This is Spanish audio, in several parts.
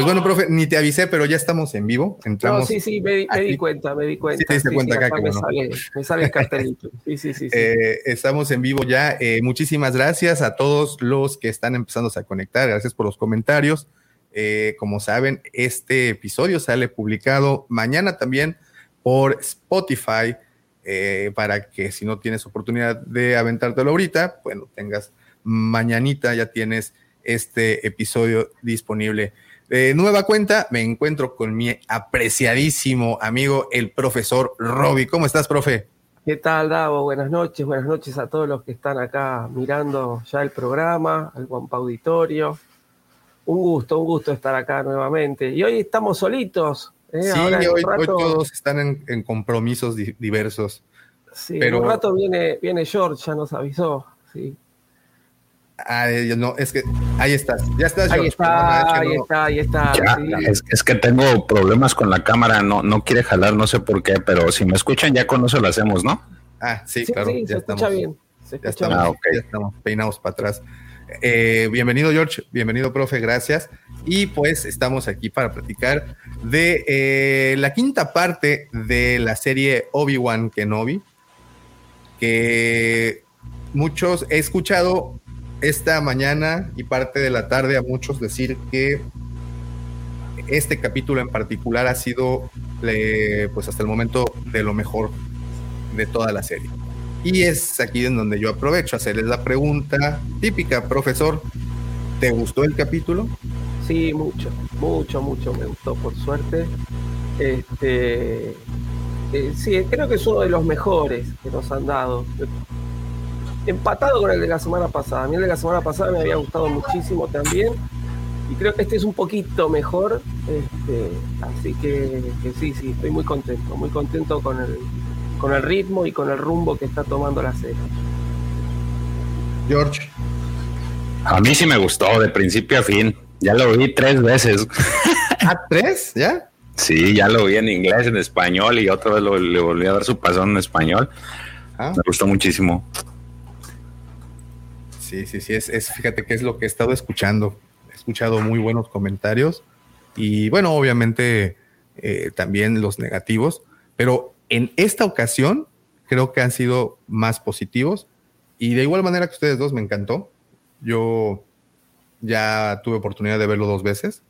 Pues bueno, profe, ni te avisé, pero ya estamos en vivo. Entramos no, sí, sí, me, di cuenta, me di cuenta. Sí, te diste cuenta acá. me, sale, me, sale, el cartelito. Sí, sí, sí. Eh, estamos en vivo ya. Eh, muchísimas gracias a todos los que están empezando a conectar. Gracias por los comentarios. Eh, como saben, este episodio sale publicado mañana también por Spotify. para que si no tienes oportunidad de aventártelo ahorita, bueno, tengas mañanita, ya tienes este episodio disponible. De nueva cuenta, me encuentro con mi apreciadísimo amigo, el profesor Roby. ¿Cómo estás, profe? ¿Qué tal, Davo? Buenas noches, buenas noches a todos los que están acá mirando ya el programa, al Guampa Auditorio. Un gusto, un gusto estar acá nuevamente. Y hoy estamos solitos. ¿eh? Sí, hoy, todos están en, compromisos diversos. Sí, pero... un rato viene, viene George, ya nos avisó. Sí. Ay, no, es que ahí estás, ya estás. Ahí está, ahí está, ahí está. es, que tengo problemas con la cámara, no, no quiere jalar, no sé por qué, pero si me escuchan ya con eso lo hacemos, ¿no? Ah, sí, claro. ya se estamos, escucha bien. ya, estamos, ah, ya estamos peinados para atrás. Eh, bienvenido, George. Bienvenido, profe. Gracias. Y pues estamos aquí para platicar de eh, la quinta parte de la serie Obi-Wan Kenobi. Que muchos he escuchado esta mañana y parte de la tarde a muchos decir que este capítulo en particular ha sido, pues hasta el momento, de lo mejor de toda la serie. Y es aquí en donde yo aprovecho a hacerles la pregunta típica, profesor, ¿te gustó el capítulo? Sí, mucho, mucho, mucho me gustó, por suerte. Este, eh, sí, creo que es uno de los mejores que nos han dado empatado con el de la semana pasada. A mí el de la semana pasada me había gustado muchísimo también. Y creo que este es un poquito mejor. Este, así que, sí, sí, estoy muy contento. Muy contento con el, con el ritmo y con el rumbo que está tomando la serie. George. A mí sí me gustó, de principio a fin. Ya lo vi tres veces. ¿A ¿Ah, tres? ¿Ya? Sí, ya lo vi en inglés, en español y otra vez le volví a dar su pasón en español. Ah. Me gustó muchísimo. Sí, sí, sí, es, fíjate que es lo que he estado escuchando. He escuchado muy buenos comentarios y bueno, obviamente eh, también los negativos, pero en esta ocasión creo que han sido más positivos y de igual manera que ustedes dos me encantó. Yo ya tuve oportunidad de verlo dos veces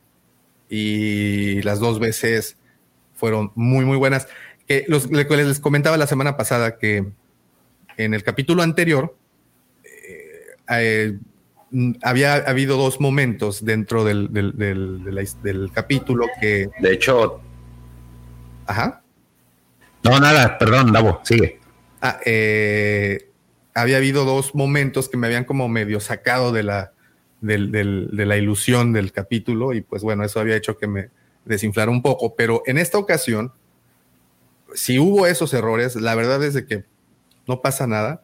y las dos veces fueron muy, muy buenas. Los, les comentaba la semana pasada que en el capítulo anterior eh, había habido dos momentos dentro del, del, capítulo que... De hecho... Ajá. No, nada, perdón, Davo, sigue. Ah, eh, había habido dos momentos que me habían como medio sacado de la, de la ilusión del capítulo y pues bueno, eso había hecho que me desinflara un poco, pero en esta ocasión, si hubo esos errores, la verdad es de que no pasa nada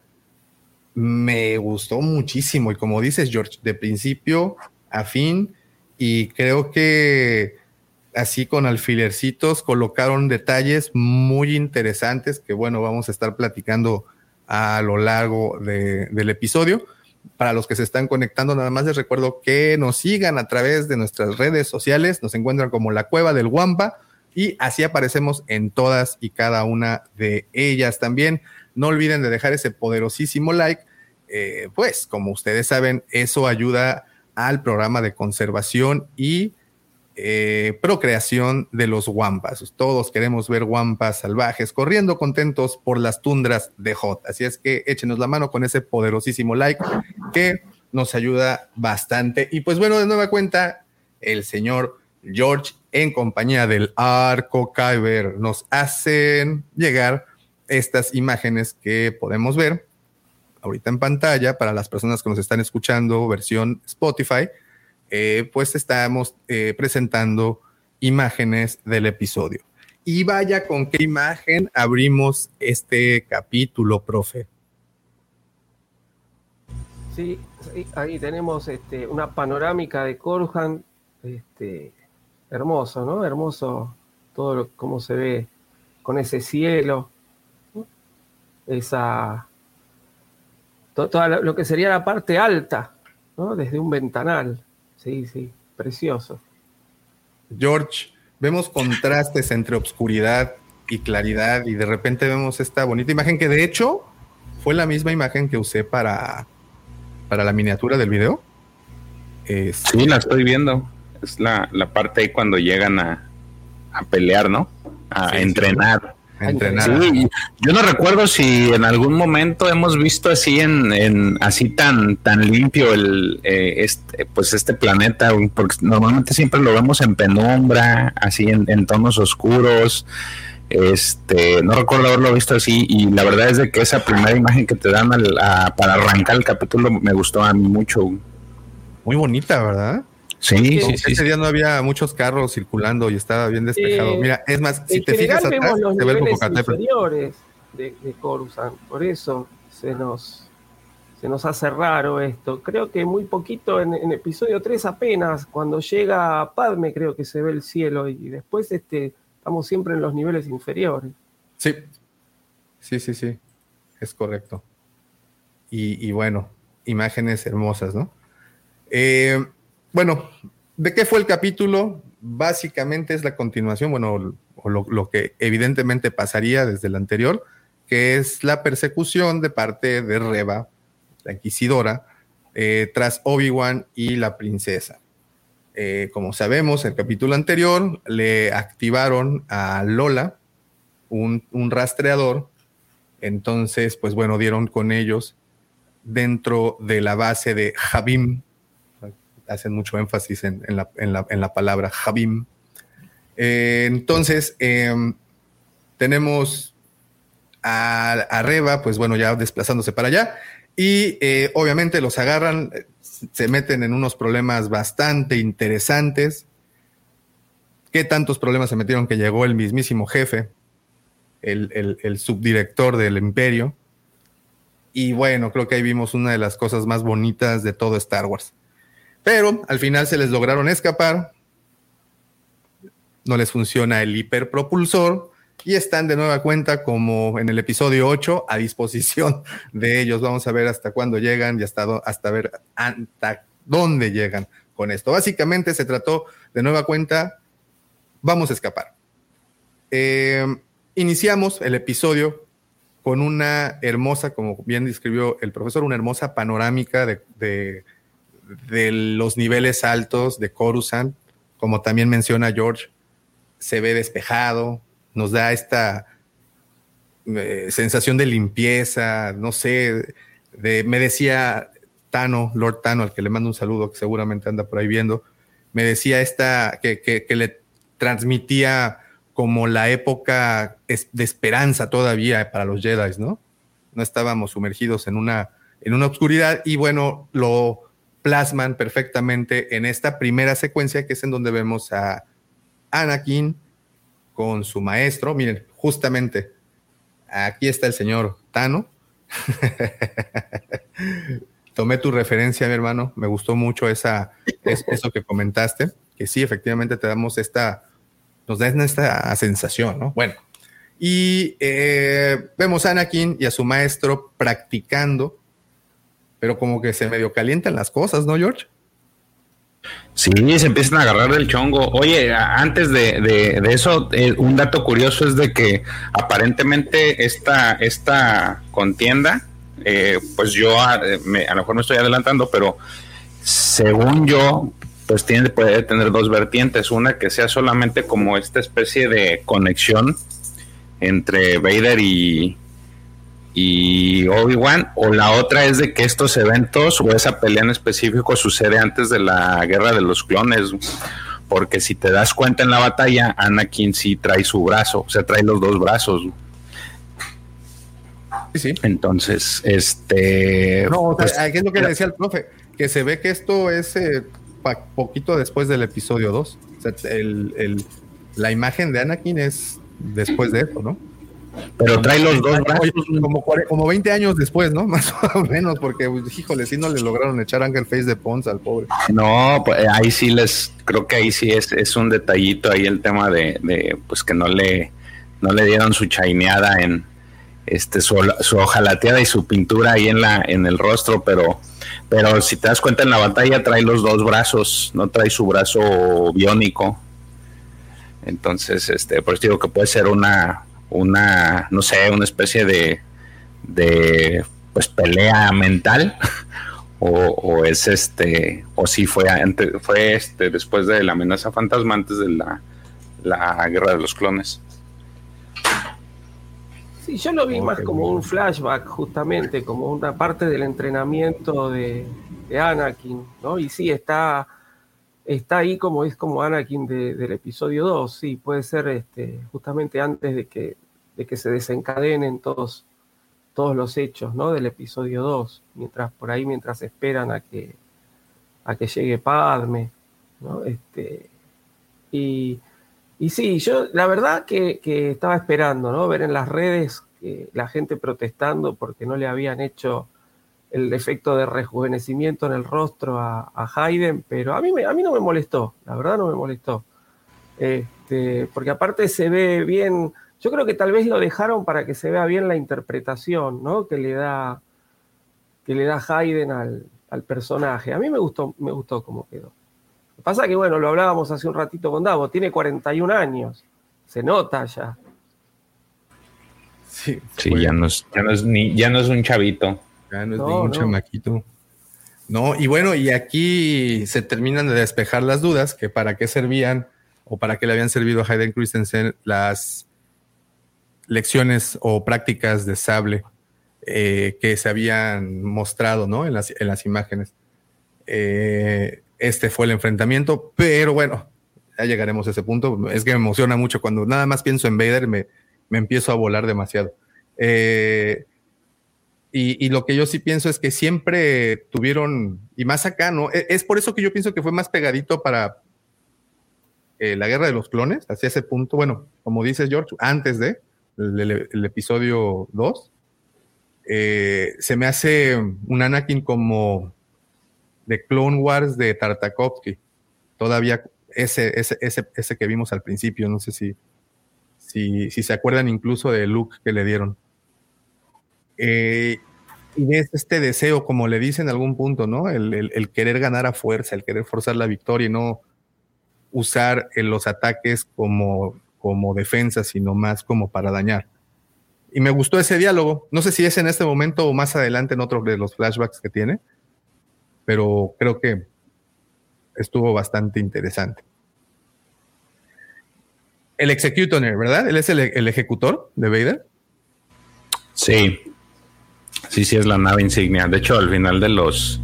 me gustó muchísimo y como dices George, de principio a fin y creo que así con alfilercitos colocaron detalles muy interesantes que bueno, vamos a estar platicando a lo largo del episodio. Para los que se están conectando, nada más les recuerdo que nos sigan a través de nuestras redes sociales, nos encuentran como la cueva del Guampa y así aparecemos en todas y cada una de ellas también. No olviden de dejar ese poderosísimo like eh, pues como ustedes saben, eso ayuda al programa de conservación y eh, procreación de los guampas. Todos queremos ver guampas salvajes corriendo contentos por las tundras de Hot. Así es que échenos la mano con ese poderosísimo like que nos ayuda bastante. Y pues bueno, de nueva cuenta, el señor George en compañía del Arco Kyber nos hacen llegar estas imágenes que podemos ver ahorita en pantalla para las personas que nos están escuchando, versión Spotify, eh, pues estamos eh, presentando imágenes del episodio. Y vaya con qué imagen abrimos este capítulo, profe. Sí, ahí tenemos este, una panorámica de Corjan, este, hermoso, ¿no? Hermoso todo lo, cómo se ve con ese cielo, esa todo, lo que sería la parte alta, ¿no? Desde un ventanal. Sí, sí, precioso. George, vemos contrastes entre obscuridad y claridad y de repente vemos esta bonita imagen que de hecho fue la misma imagen que usé para, para la miniatura del video. sí, la estoy viendo. Es la, parte ahí cuando llegan a, pelear, ¿no? A entrenar. Sí, yo no recuerdo si en algún momento hemos visto así en, así tan tan limpio el eh, este, pues este planeta, porque normalmente siempre lo vemos en penumbra, así en, tonos oscuros. Este, no recuerdo haberlo visto así y la verdad es de que esa primera imagen que te dan para arrancar el capítulo me gustó a mí mucho. Muy bonita, ¿verdad? Sí, sí, Ese día no había muchos carros circulando y estaba bien despejado. Mira, es más, si te fijas atrás, se ve el inferiores de, de Coruscant, por eso se nos se nos hace raro esto. Creo que muy poquito en, episodio 3 apenas, cuando llega Padme, creo que se ve el cielo y después este, estamos siempre en los niveles inferiores. Sí, sí, sí, sí, es correcto. Y, y bueno, imágenes hermosas, ¿no? Eh, bueno, ¿de qué fue el capítulo? Básicamente es la continuación, bueno, o lo, que evidentemente pasaría desde el anterior, que es la persecución de parte de Reba, la inquisidora, eh, tras Obi-Wan y la princesa. Eh, como sabemos, el capítulo anterior le activaron a Lola un, rastreador, entonces, pues bueno, dieron con ellos dentro de la base de Javim, hacen mucho énfasis en, la, palabra Javim. Eh, entonces, em, tenemos a, Reba, pues bueno, ya desplazándose para allá, y eh, obviamente los agarran, se meten en unos problemas bastante interesantes. ¿Qué tantos problemas se metieron que llegó el mismísimo jefe, el, el subdirector del imperio? Y bueno, creo que ahí vimos una de las cosas más bonitas de todo Star Wars. Pero al final se les lograron escapar, no les funciona el hiperpropulsor y están de nueva cuenta como en el episodio 8 a disposición de ellos. Vamos a ver hasta cuándo llegan y hasta, ver hasta dónde llegan con esto. Básicamente se trató de nueva cuenta, vamos a escapar. Eh, iniciamos el episodio con una hermosa, como bien describió el profesor, una hermosa panorámica de los niveles altos de Coruscant, como también menciona George, se ve despejado, nos da esta eh, sensación de limpieza, no sé, de, me decía Tano, Lord Tano, al que le mando un saludo, que seguramente anda por ahí viendo, me decía esta, que, que, le transmitía como la época de esperanza todavía para los Jedi, ¿no? No estábamos sumergidos en una, en una oscuridad y bueno, lo, plasman perfectamente en esta primera secuencia, que es en donde vemos a Anakin con su maestro. Miren, justamente aquí está el señor Tano. Tomé tu referencia, mi hermano. Me gustó mucho esa, eso que comentaste, que sí, efectivamente te damos esta, nos da esta sensación, ¿no? Bueno, y eh, vemos a Anakin y a su maestro practicando pero como que se medio calientan las cosas, ¿no, George? Sí, se empiezan a agarrar del chongo. Oye, antes de, eso, eh, un dato curioso es de que aparentemente esta, esta contienda, eh, pues yo a, lo mejor me estoy adelantando, pero según yo, pues tiene, puede tener dos vertientes. Una que sea solamente como esta especie de conexión entre Vader y, y Obi-Wan, o la otra es de que estos eventos o esa pelea en específico sucede antes de la guerra de los clones, porque si te das cuenta en la batalla, Anakin sí trae su brazo, o sea, trae los dos brazos. Sí, sí. Entonces, este. No, pues, es lo que le decía el profe, que se ve que esto es eh, poquito después del episodio 2. O sea, el, la imagen de Anakin es después de eso, ¿no? Pero trae los dos brazos. Como, como 20 años después, ¿no? Más o menos, porque, híjole, si no le lograron echar Ángel Face de Pons al pobre. No, pues ahí sí les, creo que ahí sí es, es un detallito ahí el tema de, de pues que no le, no le dieron su chaineada en este su, su hojalateada y su pintura ahí en la, en el rostro, pero, pero si te das cuenta en la batalla trae los dos brazos, no trae su brazo biónico. Entonces, este, por eso digo que puede ser una, una, no sé, una especie de, de pues pelea mental. O, es este, o si fue antes, fue este después de la amenaza fantasma, antes de la, la guerra de los clones. Sí, yo lo vi más como un flashback, justamente, como una parte del entrenamiento de, Anakin, ¿no? Y sí, está, está ahí como es como Anakin del episodio 2, sí, puede ser este, justamente antes de que, de que se desencadenen todos, todos los hechos, ¿no? Del episodio 2, mientras por ahí, mientras esperan a que, a que llegue Padme, ¿no? Este, y y sí, yo la verdad que, estaba esperando, ¿no? Ver en las redes la gente protestando porque no le habían hecho el efecto de rejuvenecimiento en el rostro a, Hayden, pero a mí, a mí no me molestó, la verdad no me molestó. Este, porque aparte se ve bien, yo creo que tal vez lo dejaron para que se vea bien la interpretación, ¿no? Que le da, que le da Hayden al, al personaje. A mí me gustó, me gustó cómo quedó. Pasa que, bueno, lo hablábamos hace un ratito con Davo, tiene 41 años, se nota ya. Sí, ya, no es, ya, no es ni, ya no es un chavito. Ya no es un chamaquito. No, y bueno, y aquí se terminan de despejar las dudas, que para qué servían o para qué le habían servido a Hayden Christensen las lecciones o prácticas de sable eh, que se habían mostrado ¿no? en, las, en las imágenes. Eh, este fue el enfrentamiento, pero bueno, ya llegaremos a ese punto. Es que me emociona mucho cuando nada más pienso en Vader, me, me empiezo a volar demasiado. Eh, y, lo que yo sí pienso es que siempre tuvieron, y más acá, ¿no? E, es, por eso que yo pienso que fue más pegadito para eh, la guerra de los clones, hacia ese punto. Bueno, como dices George, antes de el, episodio 2, eh, se me hace un Anakin como de Clone Wars de Tartakovsky. Todavía ese, ese, ese, ese que vimos al principio, no sé si, si, si se acuerdan incluso del look que le dieron. Eh, y es este deseo, como le dicen en algún punto, ¿no? El, querer ganar a fuerza, el querer forzar la victoria y no usar eh, los ataques como, como defensa, sino más como para dañar. Y me gustó ese diálogo. No sé si es en este momento o más adelante en otro de los flashbacks que tiene, pero creo que estuvo bastante interesante. El Executioner, ¿verdad? Él es el, ejecutor de Vader. Sí, sí, sí, es la nave insignia. De hecho, al final de los,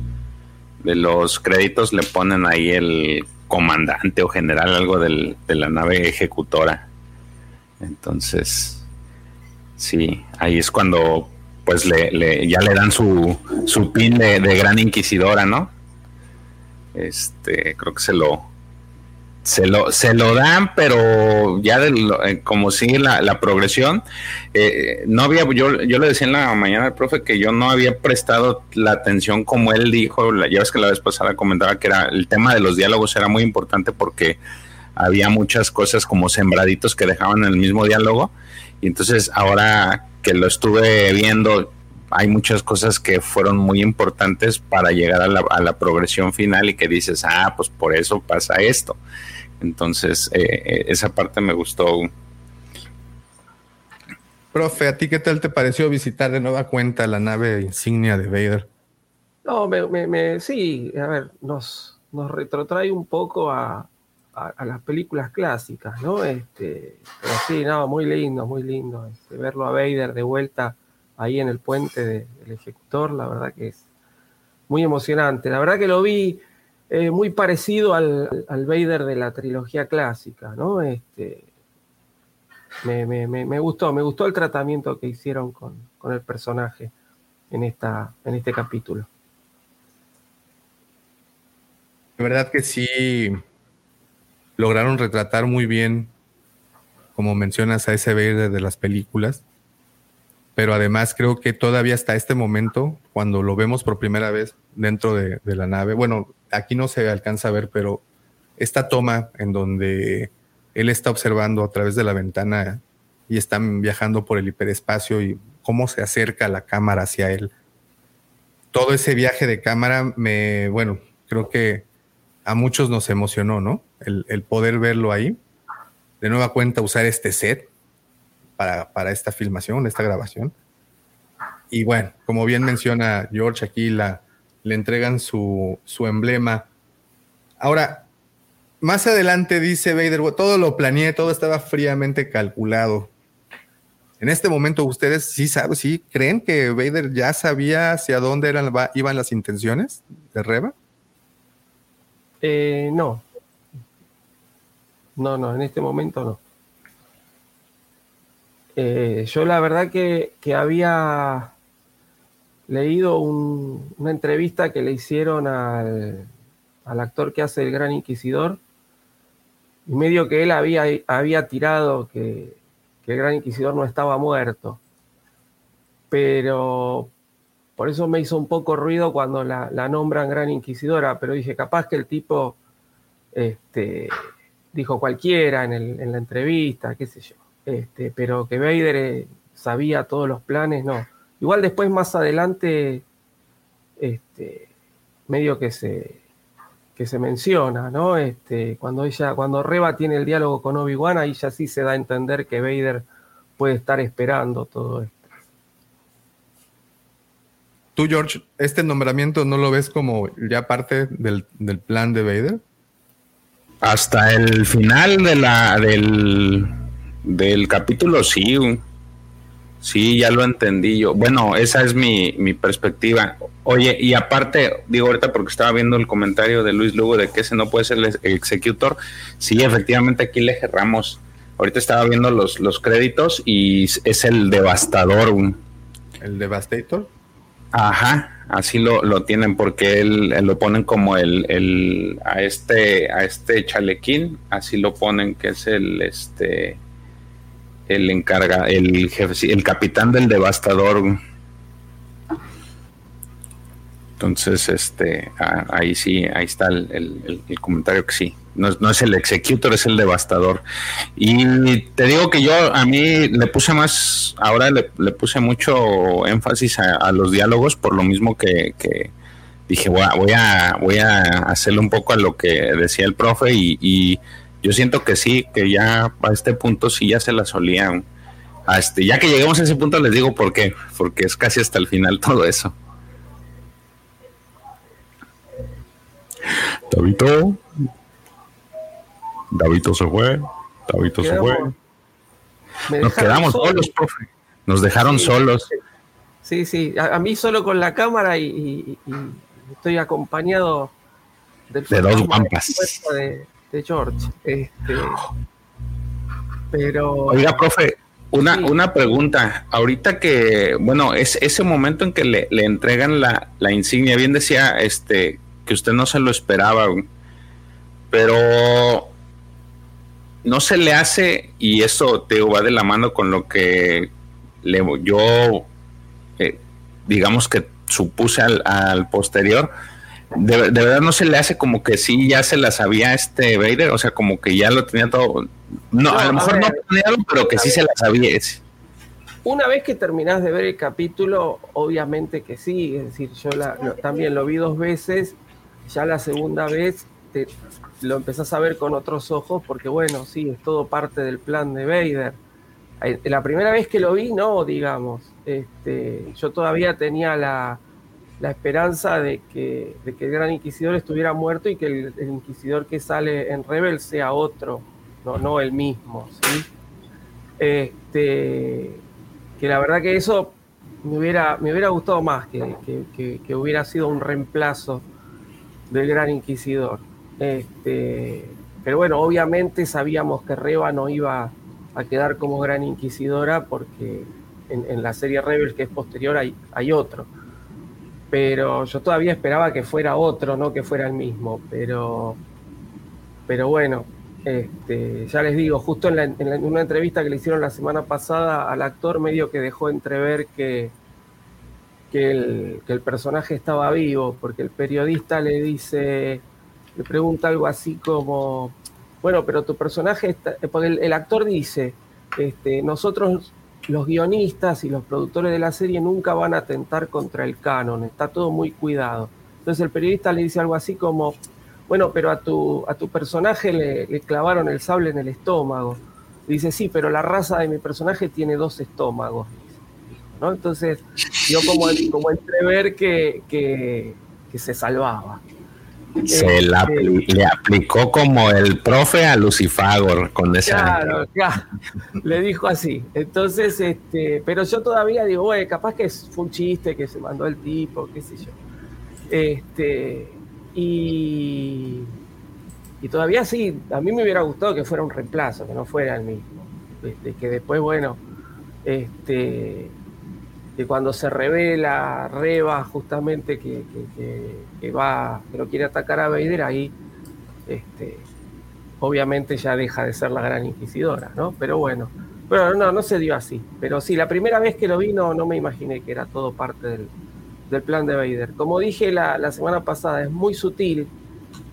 de los créditos le ponen ahí el comandante o general, algo de la nave ejecutora. Entonces, sí, ahí es cuando pues le, ya le dan su, su pin de, gran inquisidora, ¿no? Este, creo que se lo, se lo, se lo dan, pero ya eh, como sigue la, progresión, eh, no había, yo, yo le decía en la mañana al profe que yo no había prestado la atención como él dijo, ya ves que la vez pasada comentaba que era el tema de los diálogos era muy importante porque había muchas cosas como sembraditos que dejaban en el mismo diálogo, y entonces ahora que lo estuve viendo, hay muchas cosas que fueron muy importantes para llegar a la, progresión final y que dices, ah, pues por eso pasa esto. Entonces, eh, eh, esa parte me gustó. Profe, ¿a ti qué tal te pareció visitar de nueva cuenta la nave insignia de Vader? No, me, sí, a ver, nos, nos retrotrae un poco a, a, las películas clásicas, ¿no? Este, pero sí, no, muy lindo, muy lindo. Este, verlo a Vader de vuelta ahí en el puente del ejecutor, la verdad que es muy emocionante. La verdad que lo vi eh, muy parecido al, al, Vader de la trilogía clásica, ¿no? Este, me, me, me, gustó, me gustó el tratamiento que hicieron con, con el personaje en, esta, en este capítulo. La verdad que sí, lograron retratar muy bien, como mencionas, a ese verde de las películas. Pero además creo que todavía hasta este momento, cuando lo vemos por primera vez dentro de, la nave, bueno, aquí no se alcanza a ver, pero esta toma en donde él está observando a través de la ventana y están viajando por el hiperespacio y cómo se acerca la cámara hacia él. Todo ese viaje de cámara me, bueno, creo que a muchos nos emocionó, ¿no? El, poder verlo ahí, de nueva cuenta usar este set para, para esta filmación, esta grabación. Y bueno, como bien menciona George, aquí le entregan su, su emblema. Ahora, más adelante dice Vader, todo lo planeé, todo estaba fríamente calculado. En este momento, ¿ustedes sí saben, sí creen que Vader ya sabía hacia dónde eran, iban las intenciones de Reba? Eh, no. No, no, en este momento no. Eh, yo la verdad que, había leído una entrevista que le hicieron al, actor que hace el Gran Inquisidor, y medio que él había, había tirado que, el Gran Inquisidor no estaba muerto. Pero por eso me hizo un poco ruido cuando la, nombran Gran Inquisidora, pero dije, capaz que el tipo este, dijo cualquiera en la entrevista, qué sé yo. Este, pero que Vader eh, sabía todos los planes, no. Igual después más adelante, este, medio que se, que se menciona, ¿no? Este, cuando ella, cuando Reba tiene el diálogo con Obi-Wan, ahí ya sí se da a entender que Vader puede estar esperando todo esto. Tú, George, ¿este nombramiento no lo ves como ya parte del, del plan de Vader? Hasta el final de la, del, del capítulo sí, sí, ya lo entendí yo. Bueno, esa es mi, perspectiva. Oye, y aparte, digo ahorita porque estaba viendo el comentario de Luis Lugo de que ese no puede ser el executor. Sí, efectivamente aquí le cerramos. Ahorita estaba viendo los, los créditos y es el devastador. ¿El devastator? Ajá, así lo, lo tienen porque él, lo ponen como el, el, a este a este chalequín, así lo ponen que es el este el encarga, el jefe, el capitán del devastador. Entonces, este, ahí sí, ahí está el, comentario que sí. No, no, es el executor, es el devastador. Y te digo que yo a mí le puse más, ahora le, puse mucho énfasis a, los diálogos, por lo mismo que, dije, voy a, voy a, voy hacerle un poco a lo que decía el profe y yo siento que sí, que ya a este punto sí ya se la solían. Este, ya que lleguemos a ese punto les digo por qué, porque es casi hasta el final todo eso. Davito. Davito se fue. Davito se fue. Nos quedamos solos, profe. Nos dejaron solos. Sí, sí. A, mí solo con la cámara y, estoy acompañado de dos guampas. George. Este, pero. Oiga, profe, una, una pregunta. Ahorita que, bueno, es ese momento en que le, entregan la, insignia, bien decía este que usted no se lo esperaba, pero no se le hace, y eso te va de la mano con lo que le, yo, eh, digamos que supuse al, al posterior de, verdad no se le hace como que sí ya se la sabía este Vader, o sea, como que ya lo tenía todo. No, a lo mejor no planeado, pero que sí se la sabía. Ese. Una vez que terminás de ver el capítulo, obviamente que sí, es decir, yo también lo vi dos veces, ya la segunda vez te, lo empezás a ver con otros ojos, porque bueno, sí, es todo parte del plan de Vader. La primera vez que lo vi, no, digamos, este, yo todavía tenía la, la esperanza de que, que el gran inquisidor estuviera muerto y que el, inquisidor que sale en Rebel sea otro, no, no el mismo. ¿sí? Este, que la verdad que eso me hubiera, me hubiera gustado más, que, que, hubiera sido un reemplazo del gran inquisidor. Este, pero bueno, obviamente sabíamos que Reba no iba a quedar como gran inquisidora porque en, en la serie Rebel que es posterior hay, hay otro pero yo todavía esperaba que fuera otro, no que fuera el mismo, pero, pero bueno, este, ya les digo, justo en, una entrevista que le hicieron la semana pasada al actor medio que dejó entrever que, que, el, personaje estaba vivo, porque el periodista le dice, le pregunta algo así como, bueno, pero tu personaje, está, porque el, actor dice, este, nosotros los guionistas y los productores de la serie nunca van a atentar contra el canon, está todo muy cuidado. Entonces el periodista le dice algo así como, bueno, pero a tu, a tu personaje le, clavaron el sable en el estómago. Dice, sí, pero la raza de mi personaje tiene dos estómagos. ¿no? Entonces, yo como, como entrever que, que, que se salvaba. Se la, este, le aplicó como el profe a Lucifagor con esa. Claro, claro, le dijo así. Entonces, este, pero yo todavía digo, güey, capaz que fue un chiste que se mandó el tipo, qué sé yo. Este, y, y todavía sí, a mí me hubiera gustado que fuera un reemplazo, que no fuera el mismo. De, que después, bueno, este, que cuando se revela Reba justamente que, va, que lo quiere atacar a Vader, ahí este, obviamente ya deja de ser la gran inquisidora, ¿no? Pero bueno, pero no, no se dio así. Pero sí, la primera vez que lo vi no, me imaginé que era todo parte del, plan de Vader. Como dije la, la, semana pasada, es muy sutil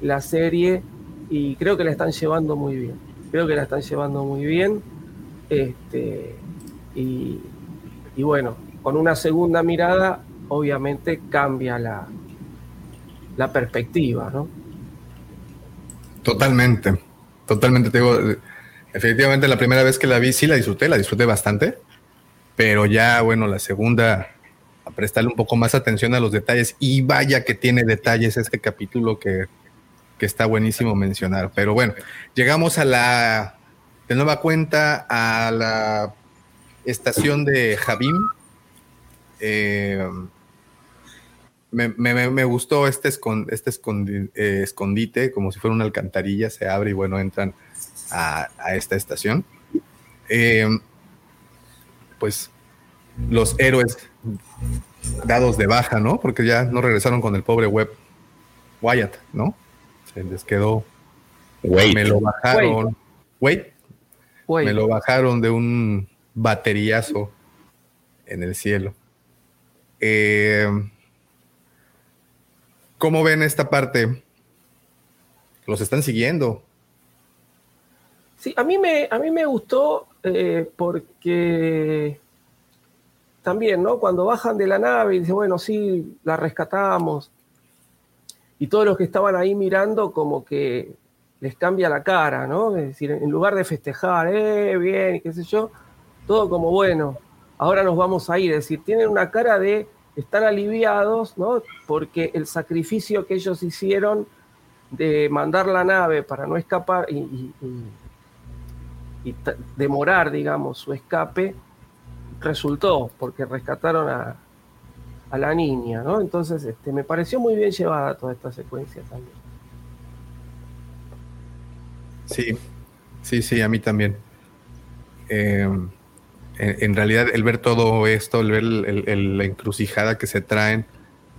la serie y creo que la están llevando muy bien. Creo que la están llevando muy bien. Este, y, y bueno, con una segunda mirada, obviamente cambia la, la perspectiva, ¿no? Totalmente, totalmente. Te efectivamente la primera vez que la vi sí la disfruté, la disfruté bastante, pero ya, bueno, la segunda, a prestarle un poco más atención a los detalles y vaya que tiene detalles este capítulo que, que está buenísimo mencionar. Pero bueno, llegamos a la, de nueva cuenta, a la estación de Javim, eh, me, gustó este, este eh, escondite, como si fuera una alcantarilla, se abre y bueno, entran a, esta estación. Eh, pues los héroes dados de baja, ¿no? Porque ya no regresaron con el pobre Web Wyatt, ¿no? Se les quedó. Me lo bajaron. Wait. Me lo bajaron de un bateriazo en el cielo. Eh, ¿Cómo ven esta parte? ¿Los están siguiendo? Sí, a mí me, a mí me gustó eh, porque también, ¿no? Cuando bajan de la nave y dicen, bueno, sí, la rescatamos. Y todos los que estaban ahí mirando, como que les cambia la cara, ¿no? Es decir, en lugar de festejar, eh, bien, qué sé yo, todo como bueno, ahora nos vamos a ir. Es decir, tienen una cara de estar aliviados, ¿no? Porque el sacrificio que ellos hicieron de mandar la nave para no escapar y, demorar, digamos, su escape, resultó, porque rescataron a, la niña, ¿no? Entonces, este, me pareció muy bien llevada toda esta secuencia también. Sí, sí, sí, a mí también. Eh, en, realidad el ver todo esto, el ver la encrucijada que se traen,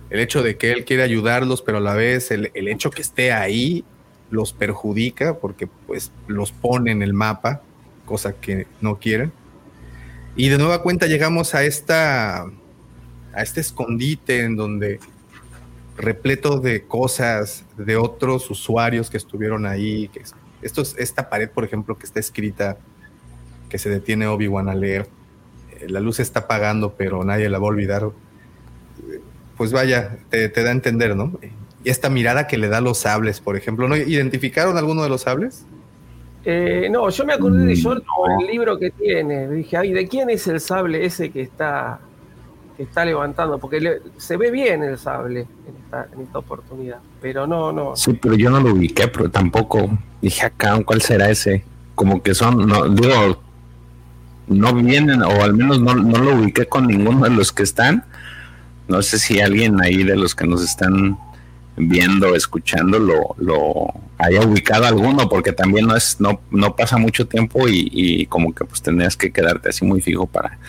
el hecho de que él quiere ayudarlos, pero a la vez el, hecho que esté ahí los perjudica porque pues los pone en el mapa, cosa que no quieren. Y de nueva cuenta llegamos a esta a este escondite en donde repleto de cosas de otros usuarios que estuvieron ahí, esto es, esta pared, por ejemplo, que está escrita que se detiene Obi-Wan a leer. Eh, la luz está apagando, pero nadie la va a olvidar. Pues vaya, te, da a entender, ¿no? Y esta mirada que le da los sables, por ejemplo, ¿no identificaron alguno de los sables? Eh, no, yo me acordé de John por el libro que tiene. Dije, ay, ¿de quién es el sable ese que está, que está levantando? Porque se ve bien el sable en esta, en esta, oportunidad, pero no, no. Sí, pero yo no lo ubiqué, pero tampoco dije acá, ¿cuál será ese? Como que son, no, digo, no vienen, o al menos no, lo ubiqué con ninguno de los que están. No sé si alguien ahí de los que nos están viendo, escuchando, lo, lo haya ubicado alguno, porque también no es, no, no pasa mucho tiempo y, como que pues tendrías que quedarte así muy fijo para,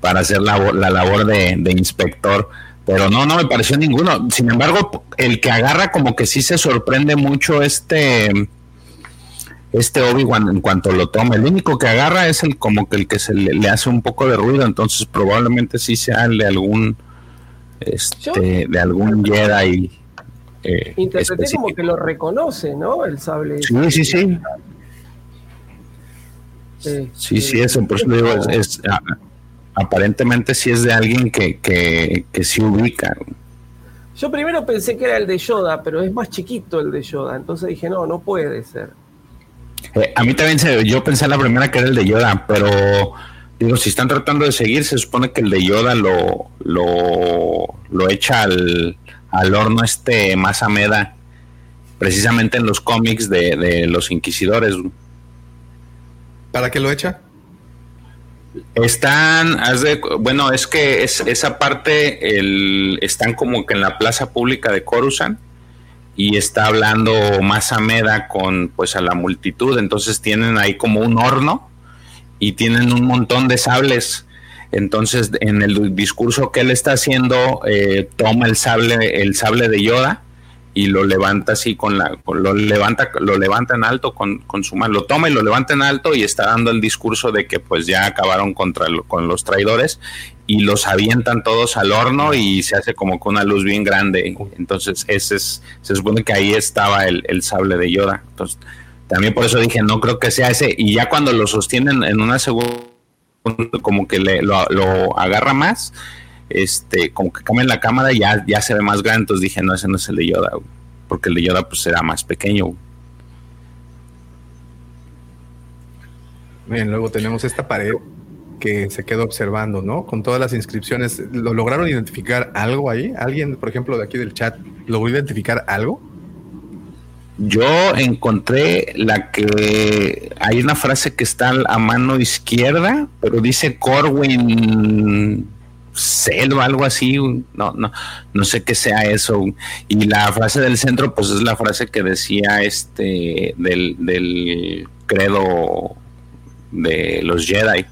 para hacer la, la labor de, de inspector. Pero no, no me pareció ninguno. Sin embargo, el que agarra como que sí se sorprende mucho este este Obi-Wan en cuanto lo toma, el único que agarra es el como que el que se le, hace un poco de ruido, entonces probablemente sí sea el de algún este, de algún Jedi. Eh, Interpreté como que lo reconoce, ¿no? El sable. Sí, sí, sí. sí, sí, eso, por eso digo, es, aparentemente sí es de alguien que, que, que sí ubica. Yo primero pensé que era el de Yoda, pero es más chiquito el de Yoda, entonces dije, no, no puede ser. Eh, a mí también se, yo pensé la primera que era el de Yoda, pero digo, si están tratando de seguir, se supone que el de Yoda lo, lo, lo echa al, al horno este Masameda, precisamente en los cómics de, de los inquisidores. ¿Para qué lo echa? Están, bueno, es que es, esa parte el, están como que en la plaza pública de Coruscant y está hablando Masameda con pues a la multitud, entonces tienen ahí como un horno y tienen un montón de sables. Entonces, en el discurso que él está haciendo, eh, toma el sable, el sable de Yoda y lo levanta así con la, lo levanta, lo levanta en alto con, con, su mano, lo toma y lo levanta en alto y está dando el discurso de que pues ya acabaron contra con los traidores y los avientan todos al horno y se hace como con una luz bien grande. Entonces, ese es, se supone que ahí estaba el, el sable de Yoda. Entonces, también por eso dije, no creo que sea ese. Y ya cuando lo sostienen en una segunda, como que le, lo, lo agarra más, este, como que cambia la cámara y ya, ya se ve más grande. Entonces dije, no, ese no es el de Yoda, porque el de Yoda pues era más pequeño. Bien, luego tenemos esta pared que se quedó observando, ¿no? Con todas las inscripciones. ¿Lo lograron identificar algo ahí? ¿Alguien, por ejemplo, de aquí del chat, logró identificar algo? Yo encontré la que hay una frase que está a mano izquierda, pero dice Corwin selva, algo así, no, no, no sé qué sea eso. Y la frase del centro, pues es la frase que decía este del, del credo de los Jedi.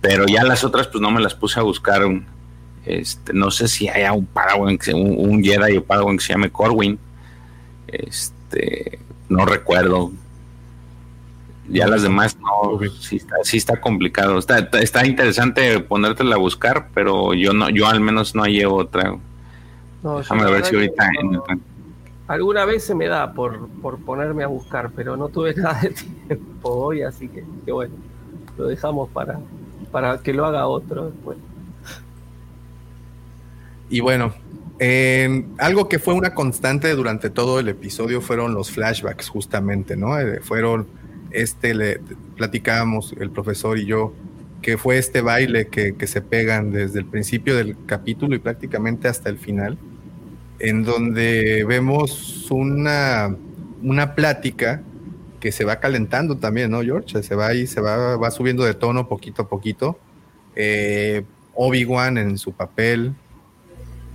Pero ya las otras, pues no me las puse a buscar. Este, no sé si haya un Padawan, un, un Jedi o Padawan que se llame Corwin. Este, no recuerdo. Ya las demás no, sí está, sí está complicado. Está, está interesante ponértela a buscar, pero yo no, yo al menos no hallé otra. Déjame ver si ahorita Alguna vez se me da por, por ponerme a buscar, pero no tuve nada de tiempo hoy, así que, que bueno, lo dejamos para, para que lo haga otro después. Y bueno, eh, algo que fue una constante durante todo el episodio fueron los flashbacks, justamente, ¿no? Eh, fueron este, le platicábamos el profesor y yo, que fue este baile que, se pegan desde el principio del capítulo y prácticamente hasta el final, en donde vemos una, una plática que se va calentando también, ¿no, George? Se va ahí, se va, va subiendo de tono poquito a poquito. Eh, Obi-Wan en su papel,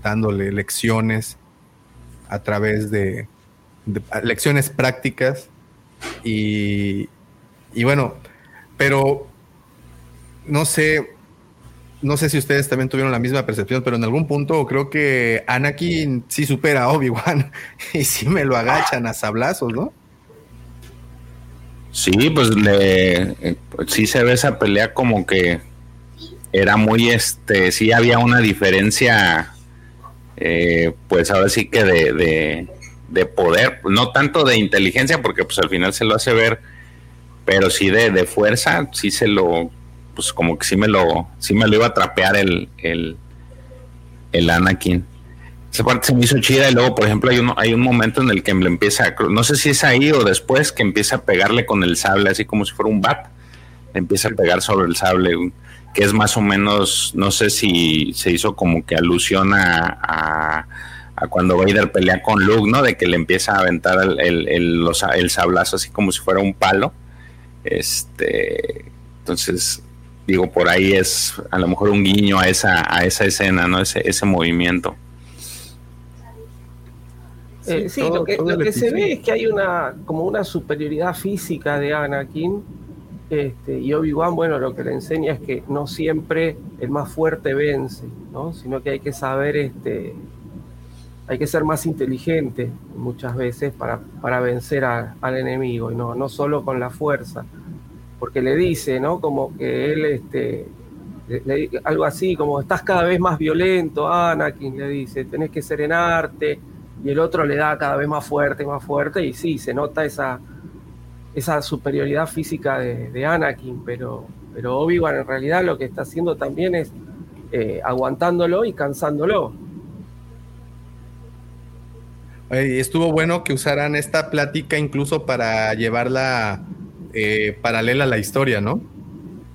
dándole lecciones a través de lecciones prácticas y, bueno, pero no sé, no sé si ustedes también tuvieron la misma percepción, pero en algún punto creo que Anakin sí supera a Obi-Wan y sí me lo agachan a sablazos, ¿no? Sí, pues le sí se ve esa pelea como que era muy este, sí había una diferencia, eh, pues ahora sí que de poder, no tanto de inteligencia, porque pues al final se lo hace ver, pero sí de, de fuerza, sí se lo, pues como que sí me lo, sí me lo iba a trapear el, el, el Anakin. Esa parte se me hizo chida y luego, por ejemplo, hay un, hay un momento en el que empieza, no sé si es ahí o después, que empieza a pegarle con el sable, así como si fuera un bat, empieza a pegar sobre el sable, que es más o menos, no sé si se hizo como que alusión a a cuando Vader pelea con Luke, ¿no? De que le empieza a aventar el, el, el, sablazo así como si fuera un palo. Este, entonces, digo, por ahí es a lo mejor un guiño a esa, a esa escena, ¿no? Ese, ese movimiento. Eh, sí, lo que, lo que se ve es que hay una como una superioridad física de Anakin este, y Obi-Wan, bueno, lo que le enseña es que no siempre el más fuerte vence, ¿no? sino que hay que saber este, hay que ser más inteligente muchas veces para, para vencer al enemigo y no, no solo con la fuerza. Porque le dice, ¿no? Como que él, este, algo así, como estás cada vez más violento, Anakin, le dice, tenés que serenarte, y el otro le da cada vez más fuerte, más fuerte, y sí, se nota esa, esa superioridad física de, Anakin, pero, pero Obi-Wan en realidad lo que está haciendo también es eh, aguantándolo y cansándolo estuvo bueno que usaran esta plática incluso para llevarla eh, paralela a la historia, ¿no?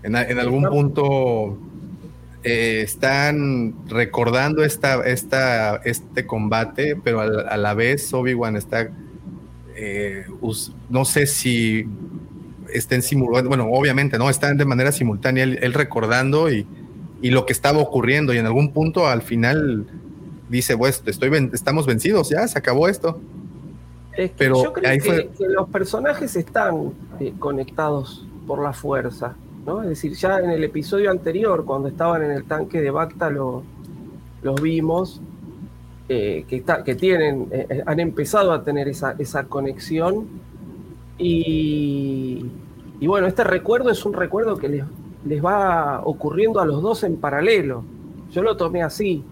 En, algún punto eh, están recordando esta, esta, este combate, pero a, la vez Obi-Wan está, eh, no sé si estén simulando, bueno, obviamente, ¿no? Están de manera simultánea él, recordando y, y, lo que estaba ocurriendo y en algún punto al final dice, pues, estoy, estamos vencidos, ya, se acabó esto. Pero yo creo que, los personajes están eh, conectados por la fuerza, ¿no? Es decir, ya en el episodio anterior, cuando estaban en el tanque de Bacta, lo, los vimos, eh, que, que tienen, eh, han empezado a tener esa, esa conexión. Y, y, bueno, este recuerdo es un recuerdo que les, les va ocurriendo a los dos en paralelo. Yo lo tomé así.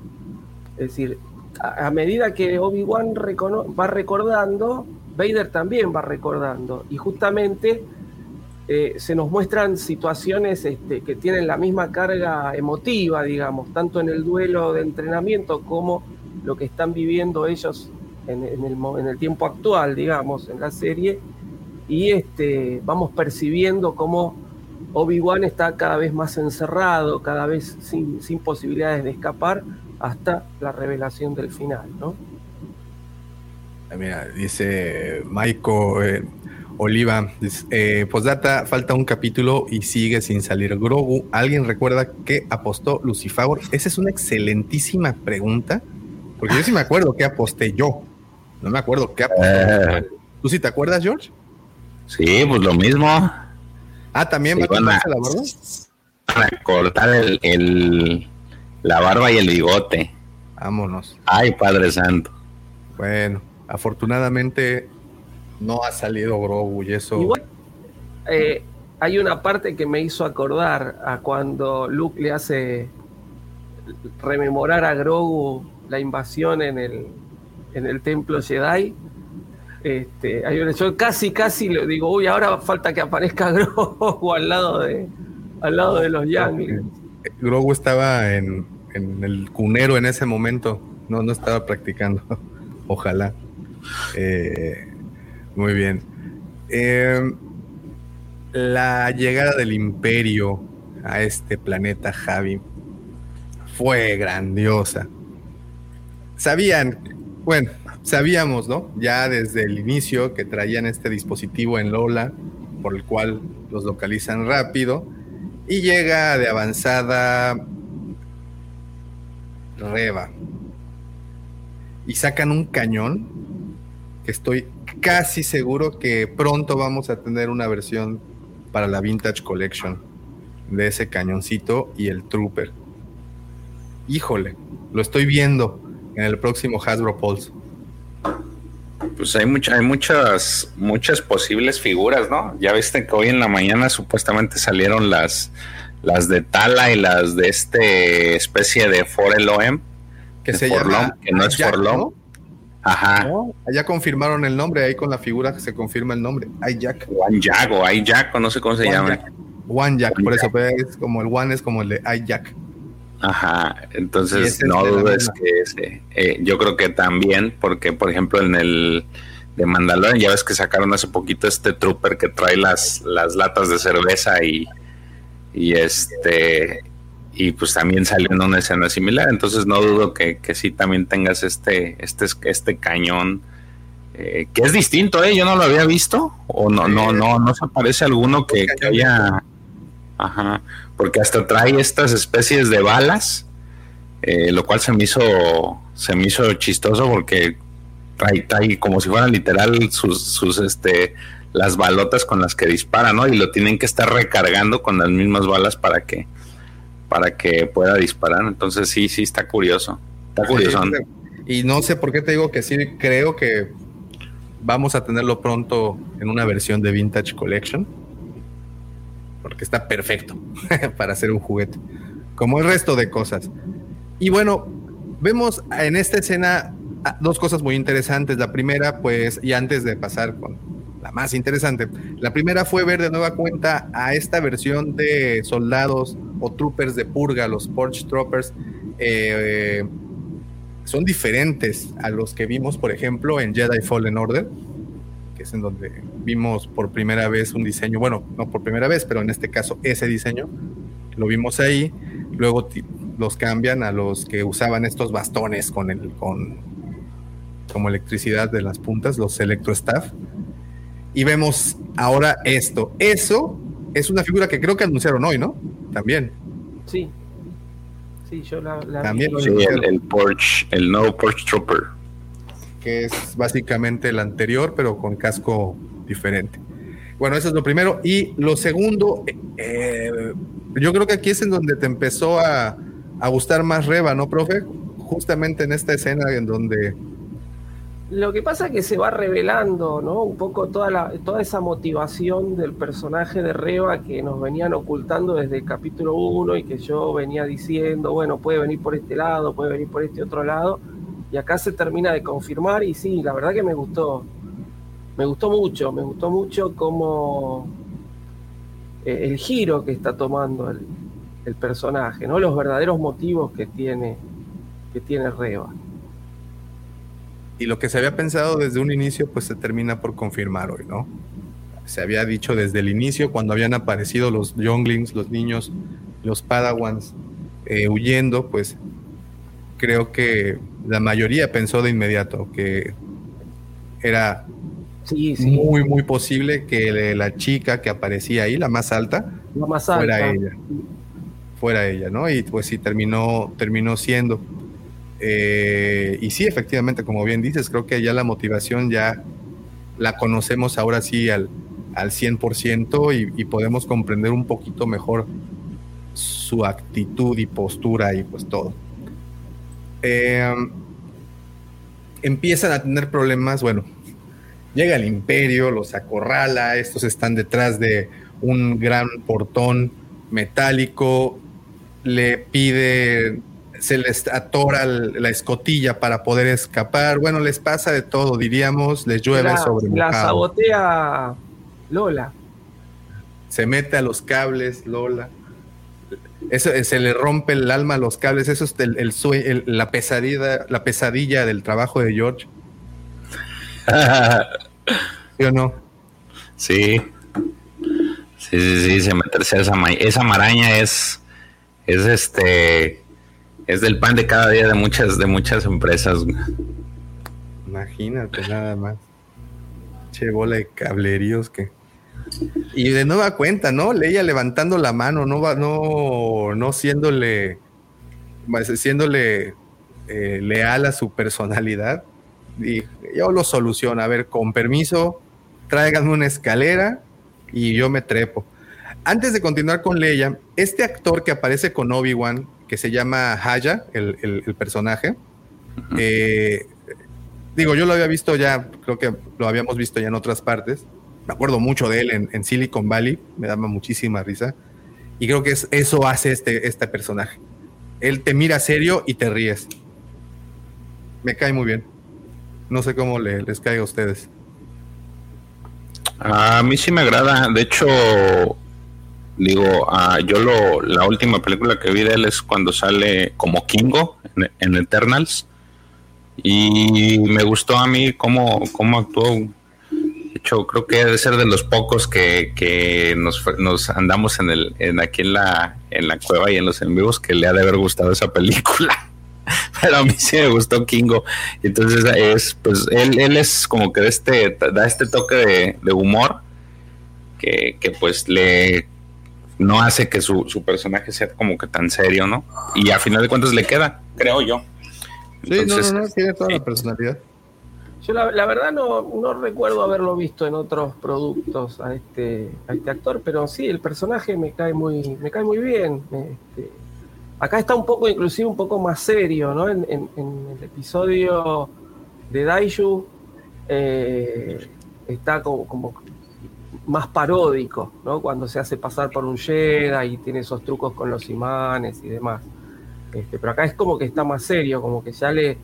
Es decir, a, medida que Obi-Wan va recordando, Vader también va recordando. Y justamente eh, se nos muestran situaciones este, que tienen la misma carga emotiva, digamos, tanto en el duelo de entrenamiento como lo que están viviendo ellos en, el, tiempo actual, digamos, en la serie. Y este, vamos percibiendo cómo Obi-Wan está cada vez más encerrado, cada vez sin, sin posibilidades de escapar, hasta la revelación del final, ¿no? Mira, dice Maiko eh, Oliva, eh, postdata, falta un capítulo y sigue sin salir Grogu. ¿Alguien recuerda qué apostó Lucifer? Esa es una excelentísima pregunta, porque yo sí me acuerdo qué aposté yo. No me acuerdo qué apostó. Eh. ¿Tú sí te acuerdas, George? Sí, pues lo mismo. Ah, también va a cortarse la barba. Para cortar el la barba y el bigote. Vámonos. Ay, Padre Santo. Bueno, afortunadamente no ha salido Grogu y eso. Igual, eh, hay una parte que me hizo acordar a cuando Luke le hace rememorar a Grogu la invasión en el, en el templo Jedi. Este, hay yo casi, casi le digo, uy, ahora falta que aparezca Grogu al lado de, al lado de los Younglings. Grogu estaba en, en el cunero en ese momento. No, no estaba practicando. Ojalá. Eh, muy bien. Eh, la llegada del imperio a este planeta Javi fue grandiosa. Sabían, bueno, sabíamos, ¿no? Ya desde el inicio que traían este dispositivo en Lola, por el cual los localizan rápido, y llega de avanzada Reba. Y sacan un cañón que estoy casi seguro que pronto vamos a tener una versión para la Vintage Collection de ese cañoncito y el Trooper. Híjole, lo estoy viendo en el próximo Hasbro Pulse. Pues hay, hay muchas, muchas posibles figuras, ¿no? Ya viste que hoy en la mañana supuestamente salieron las, las de Tala y las de este especie de Foreloem. Que se llama. que no es Forlom. Ajá. allá confirmaron el nombre, ahí con la figura se confirma el nombre. Jack. One Jack o Jack o no sé cómo se llama. One Jack, por eso es como el One es como el de Jack. Ajá, entonces no dudes que ese, eh, yo creo que también, porque por ejemplo en el de Mandalorian ya ves que sacaron hace poquito este trooper que trae las, las latas de cerveza y, y este y pues también salió en una escena similar. Entonces no dudo que, que sí también tengas este este este cañón eh, que es distinto eh yo no lo había visto o no no no no se parece alguno que, haya ajá porque hasta trae estas especies de balas eh, lo cual se me hizo se me hizo chistoso porque trae, trae como si fueran literal sus sus este las balotas con las que dispara, ¿no? Y lo tienen que estar recargando con las mismas balas para que para que pueda disparar. Entonces sí, sí está curioso. Está curioso. y no sé por qué te digo que sí, creo que vamos a tenerlo pronto en una versión de Vintage Collection. Porque está perfecto para hacer un juguete. Como el resto de cosas. Y bueno, vemos en esta escena ah, dos cosas muy interesantes. La primera, pues, y antes de pasar con más interesante. La primera fue ver de nueva cuenta a esta versión de soldados o troopers de purga, los Porch Troopers. Eh, son diferentes a los que vimos, por ejemplo, en Jedi Fallen Order, que es en donde vimos por primera vez un diseño, bueno, no por primera vez, pero en este caso ese diseño, lo vimos ahí, luego los cambian a los que usaban estos bastones con el, con como electricidad de las puntas, los electrostaff, y vemos ahora esto. Eso es una figura que creo que anunciaron hoy, ¿no? También. Sí. Sí, yo la, También sí, el, el Porsche, el nuevo Porsche Trooper. Que es básicamente el anterior, pero con casco diferente. Bueno, eso es lo primero. Y lo segundo, eh, yo creo que aquí es en donde te empezó a, a gustar más Reba, ¿no, profe? Justamente en esta escena en donde lo que pasa es que se va revelando, ¿no? Un poco toda, la, toda esa motivación del personaje de Reba que nos venían ocultando desde el capítulo 1 y que yo venía diciendo, bueno, puede venir por este lado, puede venir por este otro lado. Y acá se termina de confirmar y sí, la verdad que me gustó. Me gustó mucho, me gustó mucho como eh, el giro que está tomando el, el personaje, ¿no? Los verdaderos motivos que tiene, que tiene Reba y lo que se había pensado desde un inicio, pues se termina por confirmar hoy, ¿no? Se había dicho desde el inicio, cuando habían aparecido los younglings, los niños, los padawans eh, huyendo, pues creo que la mayoría pensó de inmediato que era muy, muy posible que la chica que aparecía ahí, la más alta, fuera ella. Fuera ella, ¿no? Y pues sí, terminó, terminó siendo. Eh, y sí, efectivamente, como bien dices, creo que ya la motivación ya la conocemos ahora sí al, al 100% y, podemos comprender un poquito mejor su actitud y postura y pues todo. Em, empiezan a tener problemas, bueno, llega el imperio, los acorrala, estos están detrás de un gran portón metálico, le pide se les atora la escotilla para poder escapar. Bueno, les pasa de todo, diríamos, les llueve sobre La sabotea Lola. Se mete a los cables, Lola. Eso, eh, se le rompe el alma a los cables. Eso es el, la, pesadilla, la pesadilla del trabajo de George. ¿Sí o no? Sí. Sí, sí, sí, se meterse a esa, esa maraña es, es este, es del pan de cada día de muchas, de muchas empresas. Imagínate nada más. Che bola de cableríos que. Y de nueva cuenta, ¿no? Leia levantando la mano, no va, no, no siéndole, siéndole eh, leal a su personalidad. Y yo lo soluciono. A ver, con permiso, tráiganme una escalera y yo me trepo. Antes de continuar con Leia, este actor que aparece con Obi-Wan, que se llama Haya, el, personaje. Eh, digo, yo lo había visto ya, creo que lo habíamos visto ya en otras partes. Me acuerdo mucho de él en, Silicon Valley, me daba muchísima risa. Y creo que es, eso hace este, este personaje. Él te mira serio y te ríes. Me cae muy bien. No sé cómo les caiga a ustedes. A mí sí me agrada. De hecho, Digo, uh, yo lo, la última película que vi de él es cuando sale como Kingo en, Eternals. Y me gustó a mí cómo, cómo actuó. De hecho, creo que debe ser de los pocos que, que nos, nos, andamos en el, en aquí en la, en la cueva y en los en vivos que le ha de haber gustado esa película. Pero a mí sí me gustó Kingo. Entonces es, pues él, él es como que este, da este toque de, de humor que, que pues le no hace que su, personaje sea como que tan serio, ¿no? Y a final de cuentas le queda, creo yo. sí, no, no, no, tiene toda la personalidad. Yo la, verdad no, no, recuerdo haberlo visto en otros productos a este, a este actor, pero sí, el personaje me cae muy, me cae muy bien. Este, acá está un poco, inclusive un poco más serio, ¿no? En, el episodio de Daiju eh, está como, como más paródico, ¿no? Cuando se hace pasar por un Jedi y tiene esos trucos con los imanes y demás. Este, pero acá es como que está más serio, como que ya le,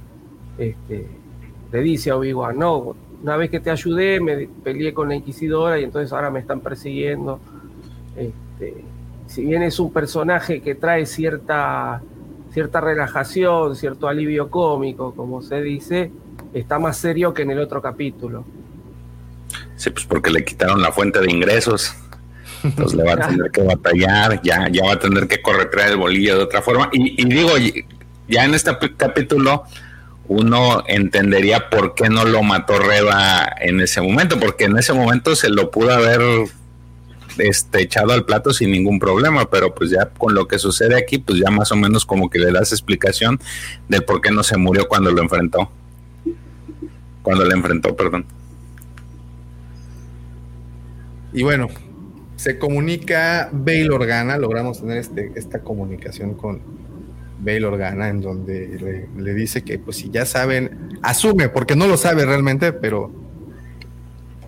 este, le dice a Obi-Wan, no, una vez que te ayudé, me peleé con la Inquisidora y entonces ahora me están persiguiendo. Este, si bien es un personaje que trae cierta, cierta relajación, cierto alivio cómico, como se dice, está más serio que en el otro capítulo. Sí, pues porque le quitaron la fuente de ingresos. Entonces le va a tener que batallar, ya, ya va a tener que corretear el bolillo de otra forma. Y, y digo, ya en este capítulo uno entendería por qué no lo mató Reba en ese momento, porque en ese momento se lo pudo haber este, echado al plato sin ningún problema, pero pues ya con lo que sucede aquí, pues ya más o menos como que le das explicación del por qué no se murió cuando lo enfrentó. Cuando le enfrentó, perdón. Y bueno, se comunica Bail Organa, logramos tener este, esta comunicación con Bail Organa, en donde le, dice que pues si ya saben, asume, porque no lo sabe realmente, pero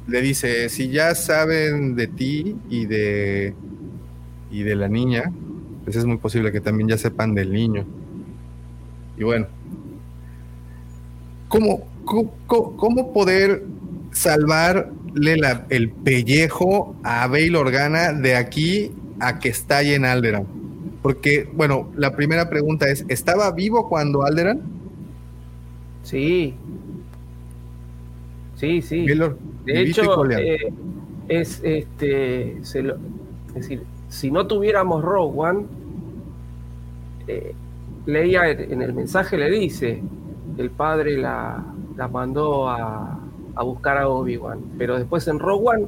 le dice, si ya saben de ti y de, y de la niña, pues es muy posible que también ya sepan del niño. Y bueno, ¿cómo, cómo, poder el pellejo a Bail Organa de aquí a que estalle en Alderan? Porque, bueno, la primera pregunta es, ¿estaba vivo cuando Alderan? Sí. Sí, sí. de hecho, eh, es este, es decir, si no tuviéramos Rogue One, eh, leía en el mensaje le dice, el padre la, la mandó a, a buscar a Obi-Wan, pero después en Rogue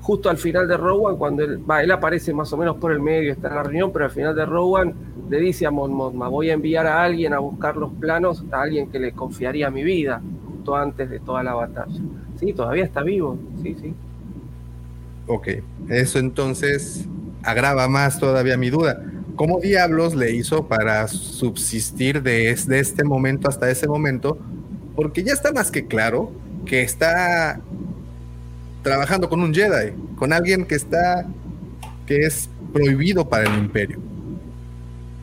justo al final de Rowan, cuando él, va, él aparece más o menos por el medio, está en la reunión, pero al final de Rowan le dice a Mon Mothma, voy a enviar a alguien a buscar los planos, a alguien que le confiaría mi vida, justo antes de toda la batalla. Sí, todavía está vivo, sí, sí. Ok, eso entonces agrava más todavía mi duda. ¿Cómo diablos le hizo para subsistir desde este momento hasta ese momento? Porque ya está más que claro que está trabajando con un Jedi, con alguien que está, que es prohibido para el imperio.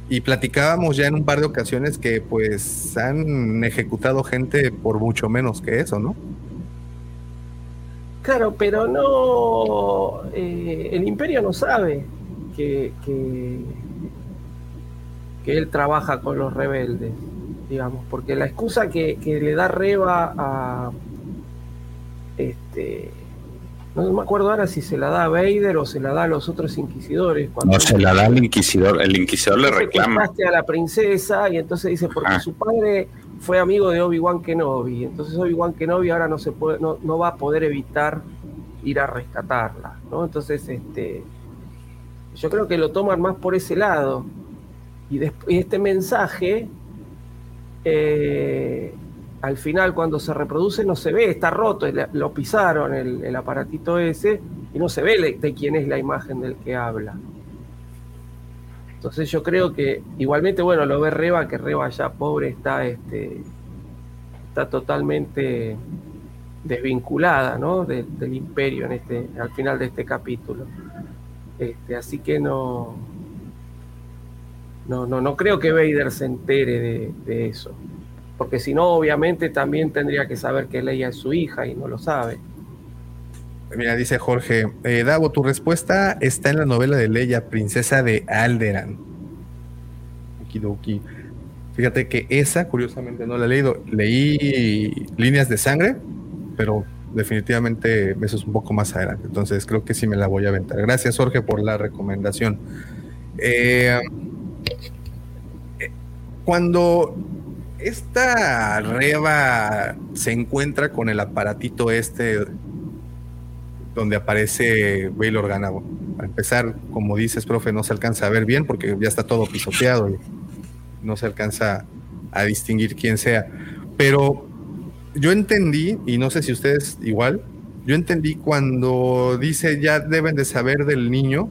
Y platicábamos ya en un par de ocasiones que pues han ejecutado gente por mucho menos que eso, ¿no? Claro, pero no, eh, el imperio no sabe que, que, él trabaja con los rebeldes, digamos, porque la excusa que, que le da Reba a, este, no me acuerdo ahora si se la da a Vader o se la da a los otros inquisidores. Cuando no, se la da al inquisidor. El inquisidor le reclama. a la princesa y entonces dice, porque ah. su padre fue amigo de Obi-Wan Kenobi. Entonces Obi-Wan Kenobi ahora no, se puede, no, no, va a poder evitar ir a rescatarla. ¿no? Entonces, este, yo creo que lo toman más por ese lado. Y, y este mensaje... Eh, al final cuando se reproduce no se ve, está roto, lo pisaron el, aparatito ese y no se ve de quién es la imagen del que habla. Entonces yo creo que igualmente, bueno, lo ve Reba, que Reba ya pobre está, este, está totalmente desvinculada ¿no? del imperio en este, al final de este capítulo. Este, así que no, no, no, no creo que Vader se entere de eso porque si no, obviamente también tendría que saber que Leia es su hija y no lo sabe. Mira, dice Jorge, eh, Davo, tu respuesta está en la novela de Leia, Princesa de Alderan. Okidoki. Fíjate que esa, curiosamente, no la he leído. Leí Líneas de Sangre, pero definitivamente eso es un poco más adelante. Entonces creo que sí me la voy a aventar. Gracias, Jorge, por la recomendación. Eh, eh, cuando esta reba se encuentra con el aparatito este donde aparece Bail Organa. Para empezar, como dices, profe, no se alcanza a ver bien porque ya está todo pisoteado y no se alcanza a distinguir quién sea. Pero yo entendí, y no sé si ustedes igual, yo entendí cuando dice ya deben de saber del niño,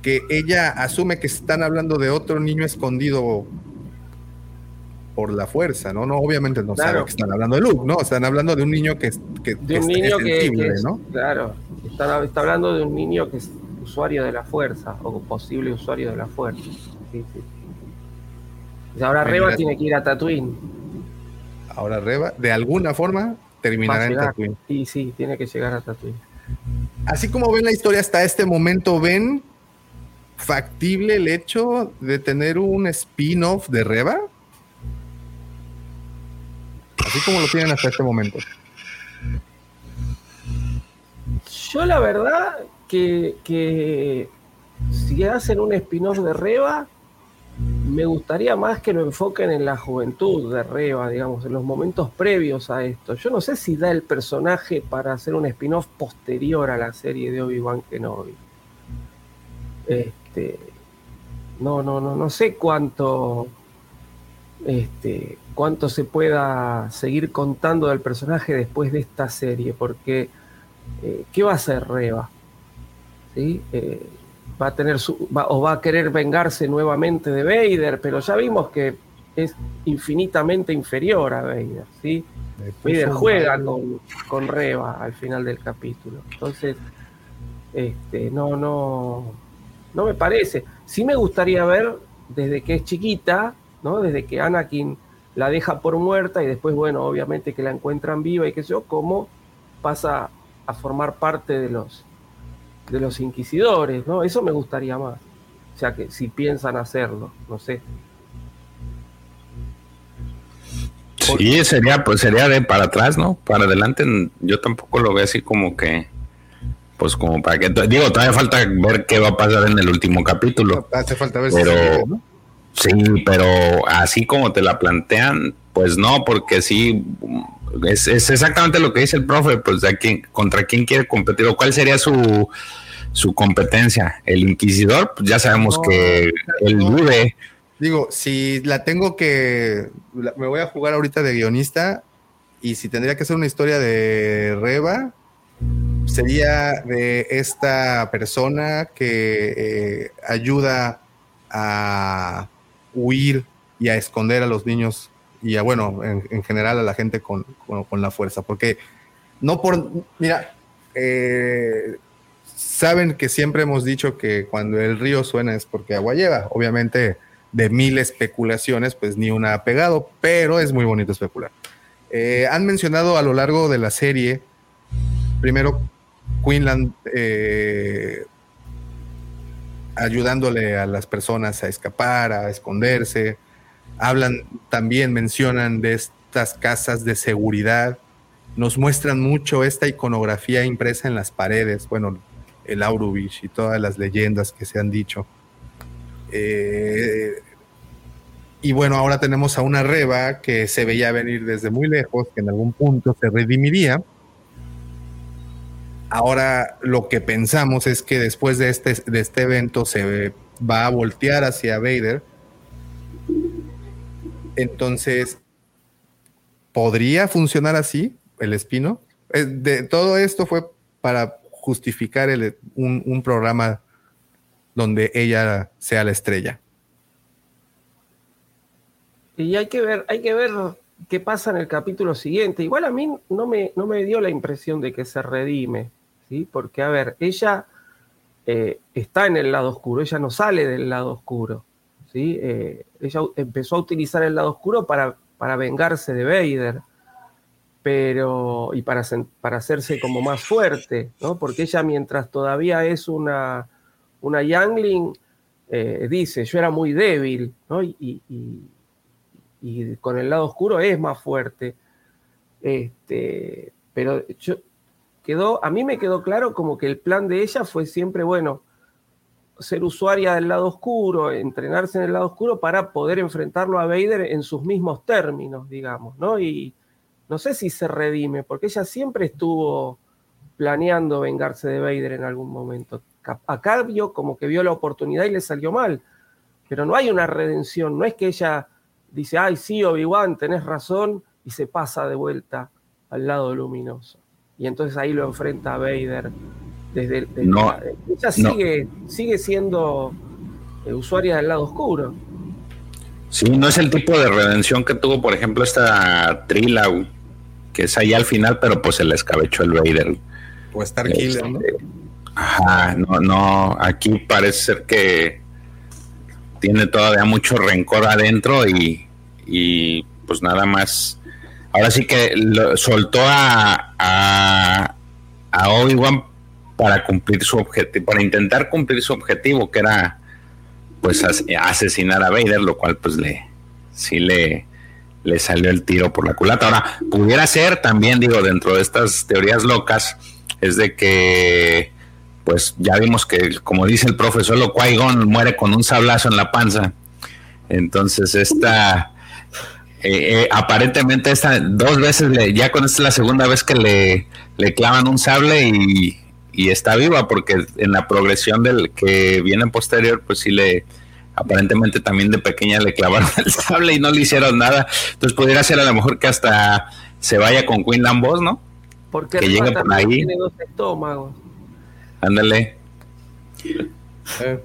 que ella asume que están hablando de otro niño escondido por la fuerza, ¿no? No, obviamente no sabe que están hablando de Luke, ¿no? Están hablando de un niño que, que, de un niño que, ¿no? Claro, está, hablando de un niño que es usuario de la fuerza o posible usuario de la fuerza. Sí, sí. Y ahora Reba tiene que ir a Tatooine. Ahora Reba, de alguna forma, terminará en Tatooine. Sí, sí, tiene que llegar a Tatooine. Así como ven la historia hasta este momento, ven factible el hecho de tener un spin-off de Reba? Así como lo tienen hasta este momento. Yo la verdad que, que si hacen un spin-off de Reba, me gustaría más que lo enfoquen en la juventud de Reba, digamos, en los momentos previos a esto. Yo no sé si da el personaje para hacer un spin-off posterior a la serie de Obi-Wan Kenobi. Este, no, no, no, no sé cuánto, este, cuánto se pueda seguir contando del personaje después de esta serie, porque eh, ¿qué va a hacer Reba? ¿Sí? Eh, va a tener su, o va a querer vengarse nuevamente de Vader, pero ya vimos que es infinitamente inferior a Vader, ¿sí? Vader juega con, con, Reba al final del capítulo. Entonces, este, no, no, no me parece. Sí me gustaría ver desde que es chiquita, ¿no? Desde que Anakin la deja por muerta y después, bueno, obviamente que la encuentran viva y qué sé yo, cómo pasa a formar parte de los de los inquisidores, ¿no? Eso me gustaría más. O sea, que si piensan hacerlo, no sé. Sí, sería, pues sería de para atrás, ¿no? Para adelante, yo tampoco lo veo así como que, pues como para que, digo, todavía falta ver qué va a pasar en el último capítulo. Hace falta ver pero, Sí, pero así como te la plantean, pues no, porque sí, es, exactamente lo que dice el profe, pues de contra quién quiere competir o cuál sería su, su competencia. El inquisidor, pues ya sabemos que él vive. Digo, si la tengo que, me voy a jugar ahorita de guionista y si tendría que ser una historia de Reba, sería de esta persona que eh, ayuda a huir y a esconder a los niños y a, bueno, en, general a la gente con, la fuerza, porque no por, mira, eh, saben que siempre hemos dicho que cuando el río suena es porque agua lleva, obviamente de mil especulaciones, pues ni una ha pegado, pero es muy bonito especular. Eh, han mencionado a lo largo de la serie, primero Queenland eh, ayudándole a las personas a escapar, a esconderse, hablan también, mencionan de estas casas de seguridad, nos muestran mucho esta iconografía impresa en las paredes, bueno, el Aurubich y todas las leyendas que se han dicho. Eh, y bueno, ahora tenemos a una Reba que se veía venir desde muy lejos, que en algún punto se redimiría. Ahora lo que pensamos es que después de este, de este evento se va a voltear hacia Vader entonces, ¿podría funcionar así el espino? Eh, de, todo esto fue para justificar un, programa donde ella sea la estrella. Y hay que ver, hay que ver qué pasa en el capítulo siguiente. Igual a mí no me, no me dio la impresión de que se redime, ¿sí? Porque, a ver, ella eh, está en el lado oscuro, ella no sale del lado oscuro. Eh, ella empezó a utilizar el lado oscuro para, para vengarse de Vader, pero, y para, para hacerse como más fuerte, ¿no? Porque ella mientras todavía es una, una Youngling, eh, dice, yo era muy débil, ¿no? Y, con el lado oscuro es más fuerte. Este, pero yo, quedó, a mí me quedó claro como que el plan de ella fue siempre, bueno, ser usuaria del lado oscuro, entrenarse en el lado oscuro para poder enfrentarlo a Vader en sus mismos términos, digamos, ¿no? Y no sé si se redime, porque ella siempre estuvo planeando vengarse de Vader en algún momento. Acá vio como que vio la oportunidad y le salió mal, pero no hay una redención, no es que ella dice, ay, sí, Obi-Wan, tenés razón, y se pasa de vuelta al lado luminoso. Y entonces ahí lo enfrenta a Vader desde, no, ella sigue, sigue siendo eh, usuaria del lado oscuro. Sí, no es el tipo de redención que tuvo, por ejemplo, esta Trila, que es ahí al final, pero pues se le escabechó el Vader. O Star Killer, ¿no? Este, ajá, no, no, aquí parece ser que tiene todavía mucho rencor adentro y, y pues nada más. Ahora sí que soltó a, a, Obi-Wan para cumplir su objetivo, para intentar cumplir su objetivo, que era pues asesinar a Vader, lo cual pues le sí le, le salió el tiro por la culata. Ahora, pudiera ser también, digo, dentro de estas teorías locas, es de que, pues ya vimos que, como dice el profesor, lo qui muere con un sablazo en la panza. Entonces, esta, eh, aparentemente, esta, dos veces, le, ya con esta es la segunda vez que le, le clavan un sable y, y está viva, porque en la progresión del que viene posterior, pues sí le aparentemente también de pequeña le clavaron el sable y no le hicieron nada. Entonces pudiera ser a lo mejor que hasta se vaya con Queen Lambos, ¿no? Porque que llegue por ahí. Tiene dos estómagos. Ándale. Eh,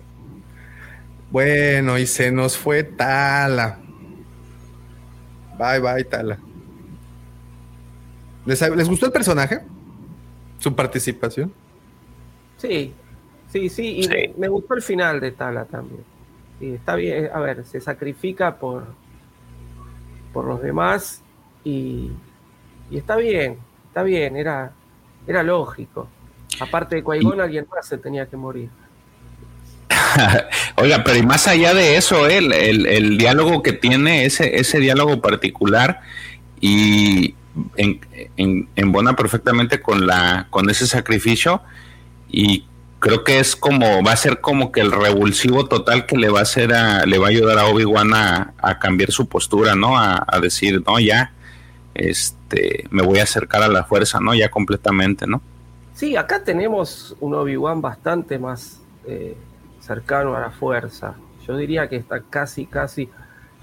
bueno, y se nos fue Tala. Bye, bye, Tala. ¿Les, ¿Les, gustó el personaje? ¿Su participación? Sí, sí, sí. Y me gustó el final de Tala también está bien, a ver, se sacrifica por, por los demás y, está bien, está bien, era, era lógico. Aparte de Cuaigón, alguien más se tenía que morir. Oiga, pero y más allá de eso, el, el, diálogo que tiene, ese, ese diálogo particular, y en, en, embona perfectamente con, la, con ese sacrificio, y creo que es como, va a ser como que el revulsivo total que le va a hacer a, le va a ayudar a Obi-Wan a, cambiar su postura, ¿no? A, decir, no, ya, este, me voy a acercar a la fuerza, ¿no? Ya completamente, ¿no? Sí, acá tenemos un Obi-Wan bastante más eh, cercano a la fuerza. Yo diría que está casi, casi.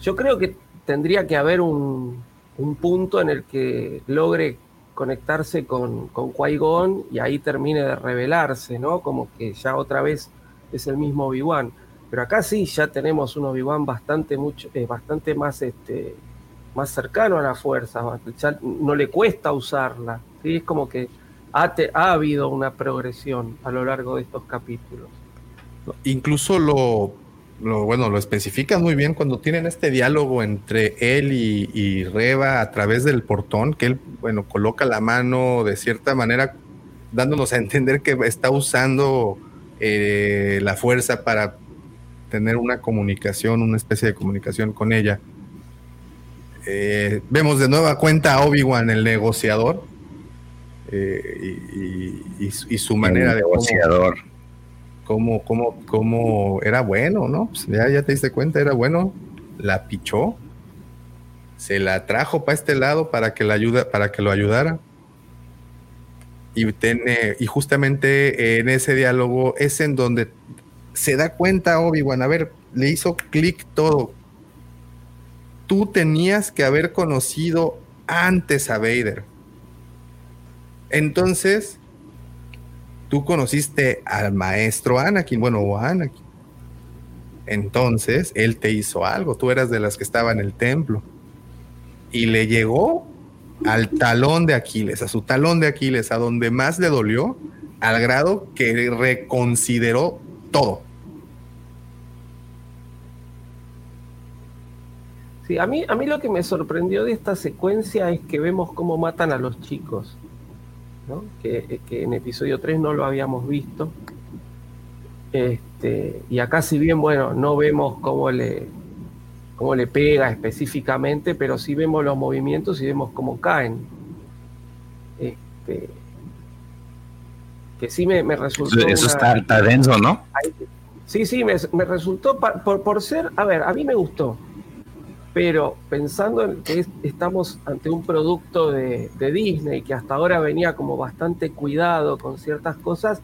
Yo creo que tendría que haber un, un punto en el que logre conectarse con, con Qui-Gon y ahí termine de revelarse, ¿no? Como que ya otra vez es el mismo Obi-Wan. Pero acá sí ya tenemos un Obi-Wan bastante, mucho, eh, bastante más, este, más cercano a la fuerza, no le cuesta usarla. ¿sí? Es como que ha habido una progresión a lo largo de estos capítulos. Incluso lo, lo, bueno, lo especifican muy bien cuando tienen este diálogo entre él y, Reba a través del portón, que él, bueno, coloca la mano de cierta manera, dándonos a entender que está usando eh, la fuerza para tener una comunicación, una especie de comunicación con ella. Eh, vemos de nueva cuenta a Obi-Wan, el negociador, eh, y, su manera de negociador cómo, cómo, cómo era bueno, ¿no? Pues ya, ya te diste cuenta, era bueno. La pichó, se la trajo para este lado para que, la ayuda, para que lo ayudara. Y, tiene, y justamente en ese diálogo es en donde se da cuenta Obi-Wan, a ver, le hizo clic todo. Tú tenías que haber conocido antes a Vader. Entonces, tú conociste al maestro Anakin, bueno, o Anakin. Entonces, él te hizo algo, tú eras de las que estaba en el templo. Y le llegó al talón de Aquiles, a su talón de Aquiles, a donde más le dolió, al grado que reconsideró todo. Sí, a mí, a mí lo que me sorprendió de esta secuencia es que vemos cómo matan a los chicos que, en episodio 3 no lo habíamos visto. Este, y acá si bien, bueno, no vemos cómo le, cómo le pega específicamente, pero sí vemos los movimientos y vemos cómo caen. Este, que sí me, resultó... Eso está, denso, ¿no? Sí, sí, me, me resultó por, por ser, a ver, a mí me gustó, pero pensando en que estamos ante un producto de, Disney que hasta ahora venía como bastante cuidado con ciertas cosas,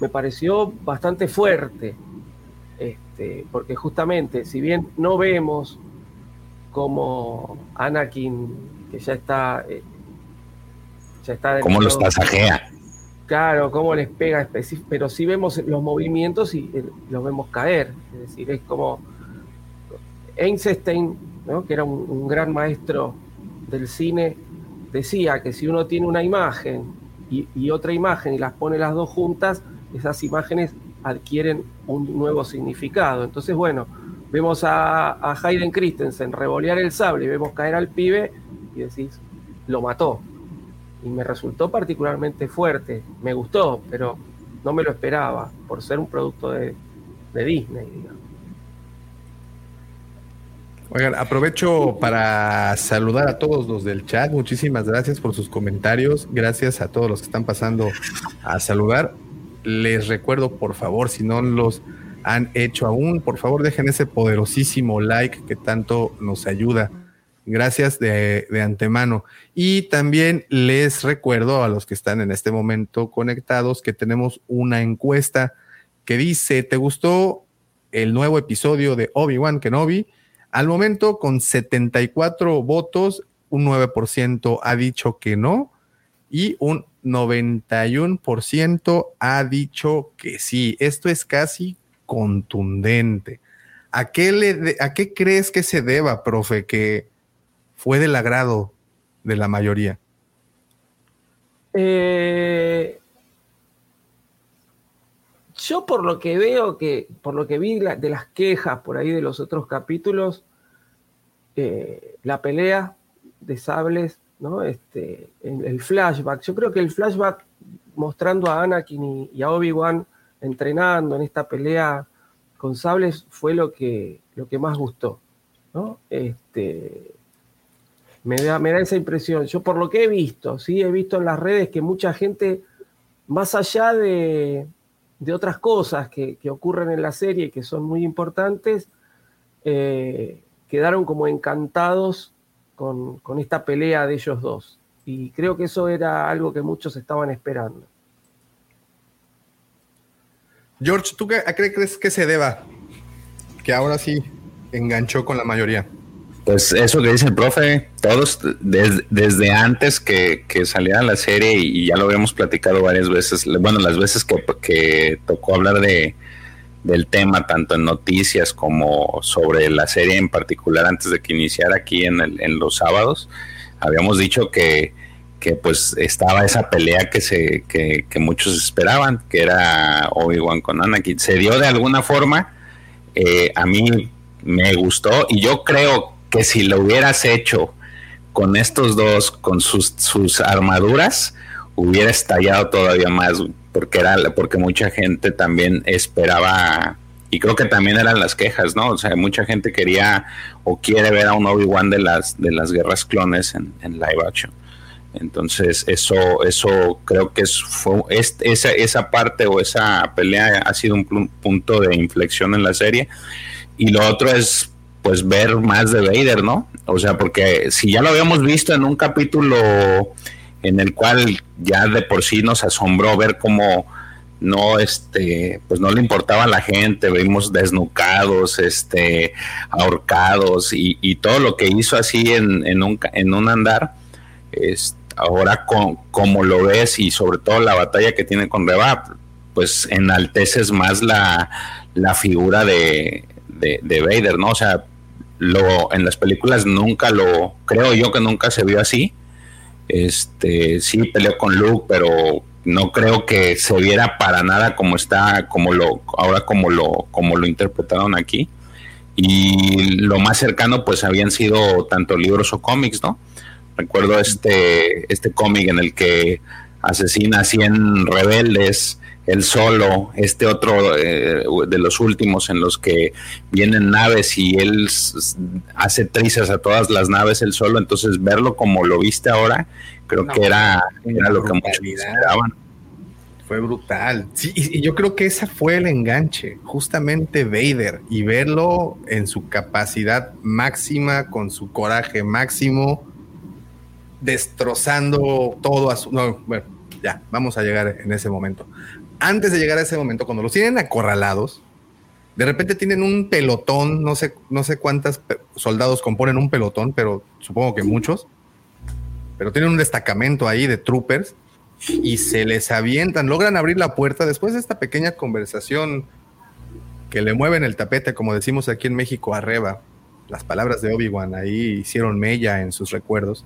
me pareció bastante fuerte. Este, porque justamente, si bien no vemos como Anakin, que ya está. Eh, ya está ¿Cómo los pasajea? Claro, cómo les pega, pero sí vemos los movimientos y eh, los vemos caer. Es decir, es como. Einstein que era un, gran maestro del cine, decía que si uno tiene una imagen y, otra imagen y las pone las dos juntas, esas imágenes adquieren un nuevo significado. Entonces, bueno, vemos a, a Hayden Christensen revolear el sable y vemos caer al pibe y decís, lo mató. Y me resultó particularmente fuerte, me gustó, pero no me lo esperaba por ser un producto de, de Disney, digamos. Oigan, aprovecho para saludar a todos los del chat. Muchísimas gracias por sus comentarios. Gracias a todos los que están pasando a saludar. Les recuerdo, por favor, si no los han hecho aún, por favor dejen ese poderosísimo like que tanto nos ayuda. Gracias de, de, antemano. Y también les recuerdo a los que están en este momento conectados que tenemos una encuesta que dice, ¿te gustó el nuevo episodio de Obi-Wan Kenobi? Al momento, con 74 votos, un 9% ha dicho que no y un 91% ha dicho que sí. Esto es casi contundente. ¿A qué, le ¿A qué crees que se deba, profe, que fue del agrado de la mayoría? Eh, yo por lo que veo, que por lo que vi de las quejas por ahí de los otros capítulos, eh, la pelea de sables, ¿no? Este, el, flashback. Yo creo que el flashback mostrando a Anakin y, a Obi-Wan entrenando en esta pelea con sables fue lo que, lo que más gustó. ¿no? Este, me, da, me da esa impresión. Yo por lo que he visto, ¿sí? he visto en las redes que mucha gente, más allá de, de otras cosas que, ocurren en la serie que son muy importantes, eh, quedaron como encantados con, esta pelea de ellos dos. Y creo que eso era algo que muchos estaban esperando. George, ¿tú a qué crees que se deba? Que ahora sí enganchó con la mayoría. Pues eso que dice el profe, todos desde antes que, que, saliera la serie y, ya lo habíamos platicado varias veces, bueno, las veces que, tocó hablar de, del tema, tanto en noticias como sobre la serie en particular, antes de que iniciara aquí en, en los sábados, habíamos dicho que, que pues estaba esa pelea que, se, que, que muchos esperaban, que era Obi-Wan con Anakin. Se dio de alguna forma, eh, a mí me gustó y yo creo que si lo hubieras hecho con estos dos, con sus, sus armaduras, hubiera estallado todavía más, porque era porque mucha gente también esperaba y creo que también eran las quejas, ¿no? O sea, mucha gente quería o quiere ver a un Obi-Wan de las de las guerras clones en, live action. Entonces, eso, eso creo que es, fue, esa, esa parte o esa pelea ha sido un punto de inflexión en la serie. Y lo otro es pues ver más de Vader, ¿no? O sea, porque si ya lo habíamos visto en un capítulo en el cual ya de por sí nos asombró ver cómo no este pues no le importaba a la gente vimos desnucados este ahorcados y, todo lo que hizo así en, un, en un andar es, ahora como lo ves y sobre todo la batalla que tiene con Reba pues enalteces más la, la figura de, de, de Vader no o sea lo, en las películas nunca lo, creo yo que nunca se vio así. Este, sí peleó con Luke, pero no creo que se viera para nada como está, como lo, ahora como lo, como lo interpretaron aquí. Y lo más cercano, pues habían sido tanto libros o cómics, ¿no? Recuerdo este, este cómic en el que asesina a 100 rebeldes el solo, este otro eh, de los últimos en los que vienen naves y él hace trizas a todas las naves el solo, entonces verlo como lo viste ahora, creo que era, era lo que muchos esperaban. Fue brutal. Sí, y yo creo que ese fue el enganche, justamente Vader, y verlo en su capacidad máxima, con su coraje máximo, destrozando todo a su... No, bueno, ya, vamos a llegar en ese momento antes de llegar a ese momento, cuando los tienen acorralados, de repente tienen un pelotón, no sé, no sé cuántos soldados componen un pelotón, pero supongo que muchos, pero tienen un destacamento ahí de troopers y se les avientan, logran abrir la puerta después de esta pequeña conversación que le mueven el tapete, como decimos aquí en México, arriba. Las palabras de Obi-Wan ahí hicieron mella en sus recuerdos.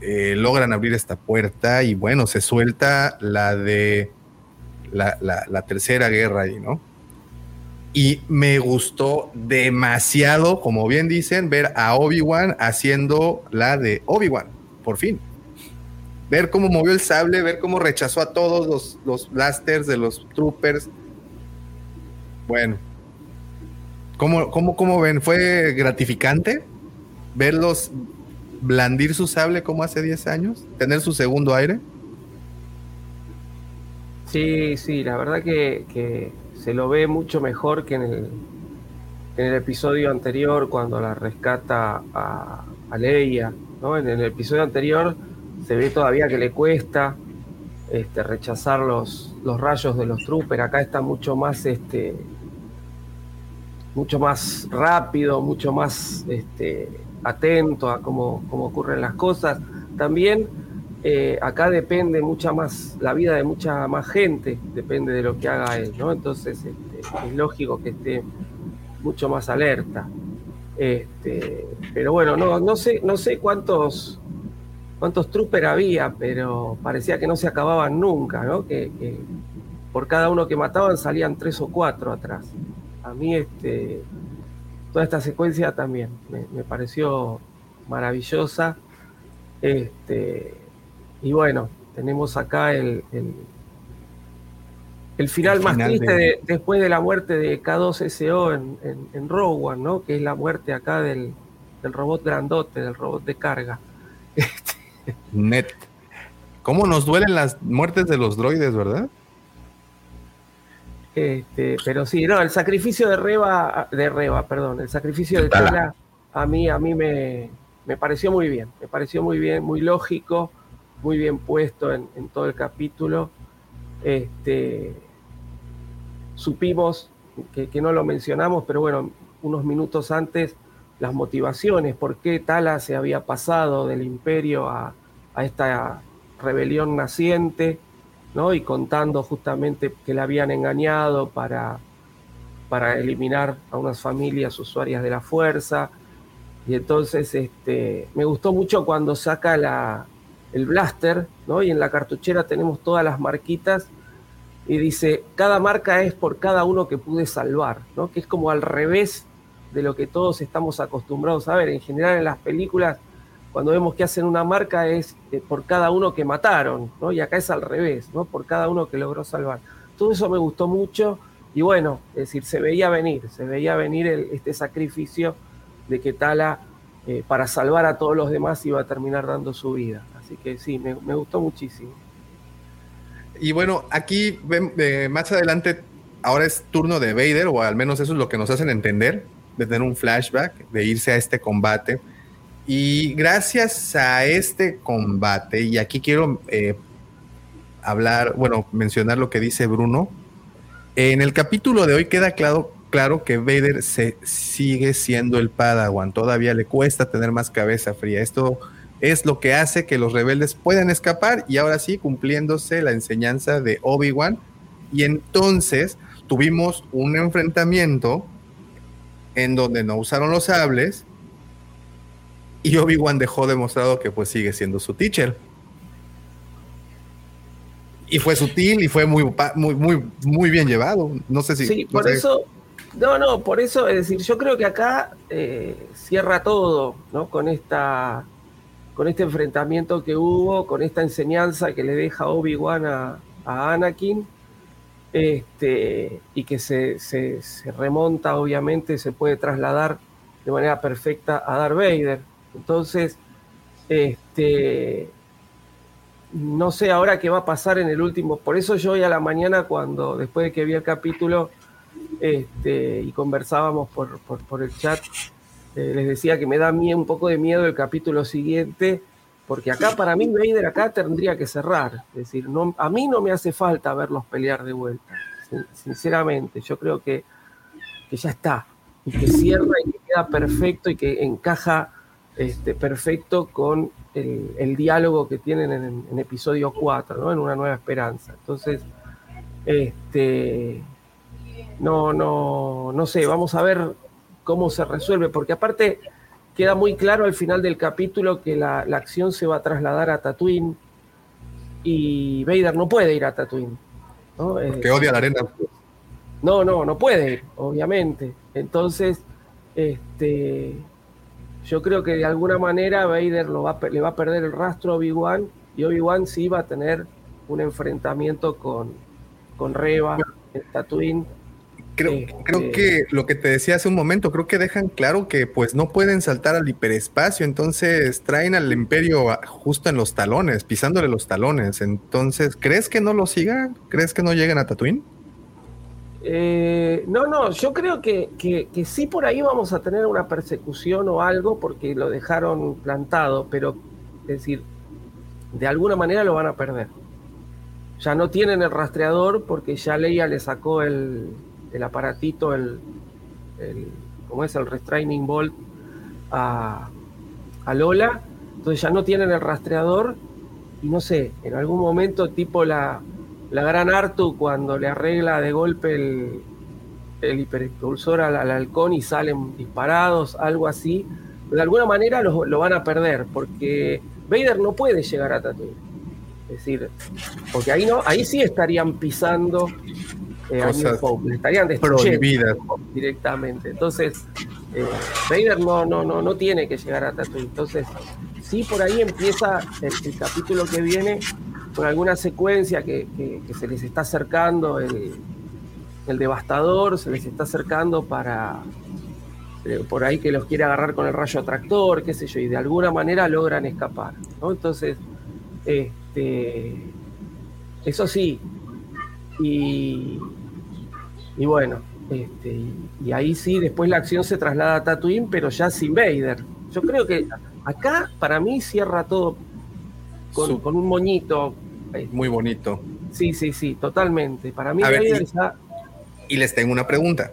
Eh, logran abrir esta puerta y bueno, se suelta la de la, tercera guerra ahí, ¿no? Y me gustó demasiado, como bien dicen, ver a Obi-Wan haciendo la de Obi-Wan, por fin. Ver cómo movió el sable, ver cómo rechazó a todos los, los blasters de los troopers. Bueno, ¿Cómo, cómo, cómo ven? ¿Fue gratificante verlos blandir su sable como hace 10 años? ¿Tener su segundo aire? Sí, sí, la verdad que, se lo ve mucho mejor que en el, en el episodio anterior cuando la rescata a, a Leia. ¿no? En el episodio anterior se ve todavía que le cuesta este, rechazar los, rayos de los troopers. Acá está mucho más, este, mucho más rápido, mucho más este, atento a cómo ocurren las cosas. También eh, acá depende mucha más, la vida de mucha más gente, depende de lo que haga él, ¿no? Entonces este, es lógico que esté mucho más alerta. Este, pero bueno, no, no sé, no sé cuántos, cuántos troopers había, pero parecía que no se acababan nunca, ¿no? Que, por cada uno que mataban salían tres o cuatro atrás. A mí este, toda esta secuencia también me, pareció maravillosa. Este, y bueno, tenemos acá el, el, final más triste después de la muerte de K2SO en, en, en One, ¿no? Que es la muerte acá del, robot grandote, del robot de carga. Net. ¿Cómo nos duelen las muertes de los droides, verdad? Este, pero sí, no, el sacrificio de Reba, de Reba, perdón, el sacrificio de Tala, a mí, a mí me, me pareció muy bien, me pareció muy bien, muy lógico muy bien puesto en, todo el capítulo. Este, supimos, que, no lo mencionamos, pero bueno, unos minutos antes, las motivaciones, por qué Tala se había pasado del imperio a, esta rebelión naciente, ¿no? y contando justamente que la habían engañado para, para eliminar a unas familias usuarias de la fuerza. Y entonces este, me gustó mucho cuando saca la, el blaster, ¿no? Y en la cartuchera tenemos todas las marquitas y dice, cada marca es por cada uno que pude salvar, ¿no? Que es como al revés de lo que todos estamos acostumbrados a ver. En general en las películas, cuando vemos que hacen una marca es eh, por cada uno que mataron, ¿no? Y acá es al revés, ¿no? Por cada uno que logró salvar. Todo eso me gustó mucho y bueno, es decir, se veía venir, se veía venir este sacrificio de que Tala, eh, para salvar a todos los demás, iba a terminar dando su vida. Así que sí, me, gustó muchísimo. Y bueno, aquí eh, más adelante, ahora es turno de Vader, o al menos eso es lo que nos hacen entender, de tener un flashback, de irse a este combate. Y gracias a este combate, y aquí quiero eh, hablar, bueno, mencionar lo que dice Bruno. En el capítulo de hoy queda claro, claro que Vader se sigue siendo el Padawan, todavía le cuesta tener más cabeza fría. Esto es lo que hace que los rebeldes puedan escapar y ahora sí cumpliéndose la enseñanza de Obi-Wan. Y entonces tuvimos un enfrentamiento en donde no usaron los sables y Obi-Wan dejó demostrado que pues sigue siendo su teacher. Y fue sutil y fue muy, muy, muy, muy bien llevado. No sé si. Sí, por eso. No, no, por eso, es decir, yo creo que acá eh, cierra todo, ¿no? Con esta con este enfrentamiento que hubo, con esta enseñanza que le deja Obi-Wan a, Anakin, este, y que se, remonta, obviamente, se puede trasladar de manera perfecta a Darth Vader. Entonces, este, no sé ahora qué va a pasar en el último. Por eso yo hoy a la mañana, cuando después de que vi el capítulo este, y conversábamos por, por el chat, eh, les decía que me da un poco de miedo el capítulo siguiente, porque acá para mí Vader acá tendría que cerrar. Es decir, no, a mí no me hace falta verlos pelear de vuelta. Sinceramente, yo creo que, que ya está. Y que cierra y que queda perfecto y que encaja este, perfecto con el, diálogo que tienen en, en, episodio 4, ¿no? En Una Nueva Esperanza. Entonces, este, no, no, no sé, vamos a ver cómo se resuelve, porque aparte queda muy claro al final del capítulo que la, acción se va a trasladar a Tatooine y Vader no puede ir a Tatooine. ¿no? Eh, odia la arena. No, no, no puede ir, obviamente. Entonces, este, yo creo que de alguna manera Vader lo va, le va a perder el rastro a Obi-Wan y Obi-Wan sí va a tener un enfrentamiento con, con Reva en Tatooine Creo, creo que lo que te decía hace un momento, creo que dejan claro que pues no pueden saltar al hiperespacio, entonces traen al imperio justo en los talones, pisándole los talones. Entonces, ¿crees que no lo sigan? ¿Crees que no lleguen a Tatooine? Eh, no, no, yo creo que, que, sí por ahí vamos a tener una persecución o algo porque lo dejaron plantado, pero es decir, de alguna manera lo van a perder. Ya no tienen el rastreador porque ya Leia le sacó el, aparatito, el, el, ¿cómo es? El restraining bolt a, a Lola. Entonces ya no tienen el rastreador y no sé, en algún momento tipo la, la gran Artu cuando le arregla de golpe el, el hiperexpulsor al, halcón y salen disparados, algo así, de alguna manera lo, van a perder, porque Vader no puede llegar a Tatooine. Es decir, porque ahí no, ahí sí estarían pisando eh, estarían directamente. Entonces, eh, Vader no, no, no, no tiene que llegar a Tatooine. Entonces, sí por ahí empieza el capítulo que viene con alguna secuencia que, se les está acercando el, devastador, se les está acercando para eh, por ahí que los quiere agarrar con el rayo atractor, qué sé yo, y de alguna manera logran escapar. Entonces, este, eso sí, y, bueno, este, y, ahí sí, después la acción se traslada a Tatooine, pero ya sin Vader. Yo creo que acá para mí cierra todo con, con un moñito muy bonito. Sí, sí, sí, totalmente. Para mí, y, les tengo una pregunta.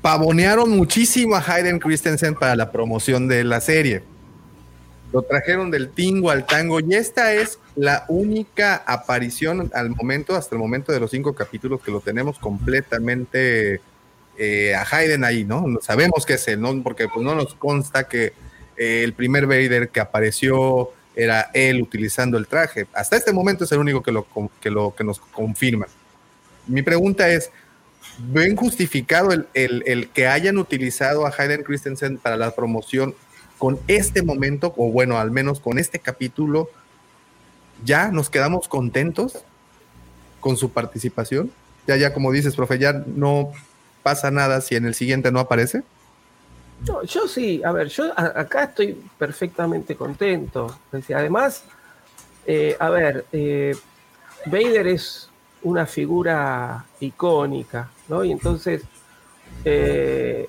Pavonearon muchísimo a Hayden Christensen para la promoción de la serie. Lo trajeron del tingo al tango y esta es la única aparición al momento, hasta el momento de los cinco capítulos que lo tenemos completamente eh, a Hayden ahí, ¿no? Sabemos que es él, ¿no? Porque pues no nos consta que eh, el primer Vader que apareció era él utilizando el traje. Hasta este momento es el único que, lo, que, lo, que nos confirma. Mi pregunta es, ¿ven justificado el, que hayan utilizado a Hayden Christensen para la promoción con este momento, o bueno, al menos con este capítulo? ¿Ya nos quedamos contentos con su participación? Ya, ya, como dices, profe, ya no pasa nada si en el siguiente no aparece. yo sí, a ver, yo acá estoy perfectamente contento. Además, eh, a ver, eh, Vader es una figura icónica, ¿no? Y entonces, eh,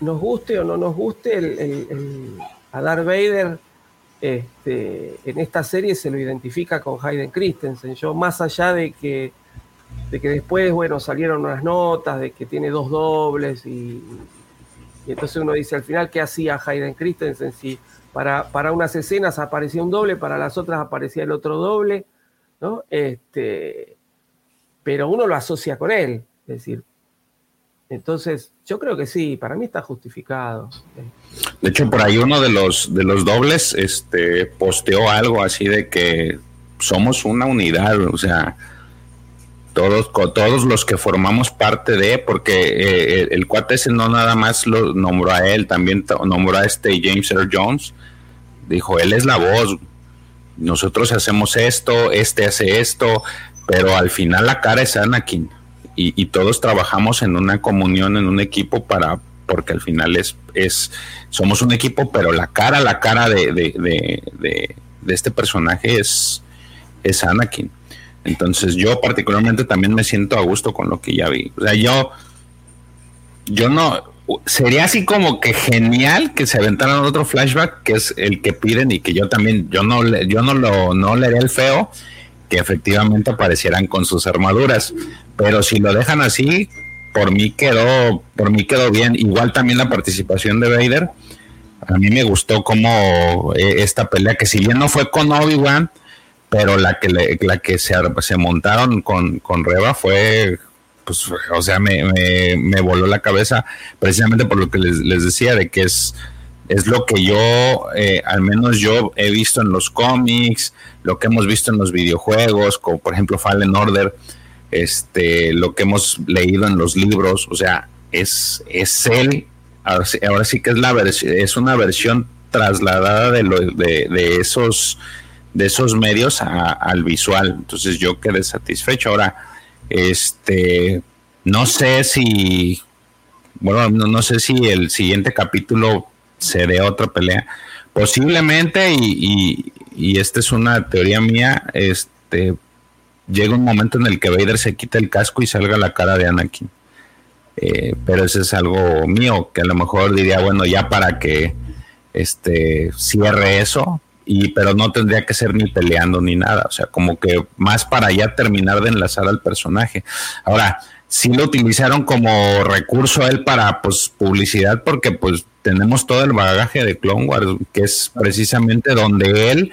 nos guste o no nos guste, el, Darth Vader este, en esta serie se lo identifica con Hayden Christensen. Yo, más allá de que, de que después, bueno, salieron unas notas de que tiene dos dobles y, y entonces uno dice al final, ¿qué hacía Hayden Christensen? Si para, para unas escenas aparecía un doble, para las otras aparecía el otro doble, ¿no? Este, pero uno lo asocia con él, es decir, entonces, yo creo que sí, para mí está justificado. De hecho, por ahí uno de los de los dobles este posteó algo así de que somos una unidad, o sea, todos, todos los que formamos parte de, porque eh, el, cuate ese no nada más lo nombró a él, también nombró a este James Earl Jones. Dijo, él es la voz, nosotros hacemos esto, este hace esto, pero al final la cara es Anakin. Y, todos trabajamos en una comunión, en un equipo para, porque al final es, es somos un equipo, pero la cara, la cara de, de, de, de este personaje es, es Anakin. Entonces yo particularmente también me siento a gusto con lo que ya vi. O sea, yo, yo no, sería así como que genial que se aventaran otro flashback, que es el que piden y que yo también, yo no, yo no lo, no el feo, que efectivamente aparecieran con sus armaduras. Pero si lo dejan así, por mí quedó, por mí quedó bien. Igual también la participación de Vader. A mí me gustó como eh, esta pelea, que si bien no fue con Obi-Wan, pero la que, la que se, se montaron con, con Reba fue, pues, o sea, me, me, voló la cabeza precisamente por lo que les, decía, de que es, es lo que yo, eh, al menos yo he visto en los cómics, lo que hemos visto en los videojuegos, como por ejemplo Fallen Order, este, lo que hemos leído en los libros, o sea, es, es él, ahora sí, que es, la es una versión trasladada de, de, esos de esos medios al visual. Entonces yo quedé satisfecho. Ahora, este, no sé si, bueno, no, sé si el siguiente capítulo se dé otra pelea. Posiblemente, y, y, esta es una teoría mía, este llega un momento en el que Vader se quita el casco y salga la cara de Anakin. Eh, pero eso es algo mío, que a lo mejor diría, bueno, ya para que este cierre eso, y pero no tendría que ser ni peleando ni nada, o sea, como que más para ya terminar de enlazar al personaje. Ahora, sí lo utilizaron como recurso a él para pues publicidad porque pues tenemos todo el bagaje de Clone Wars, que es precisamente donde él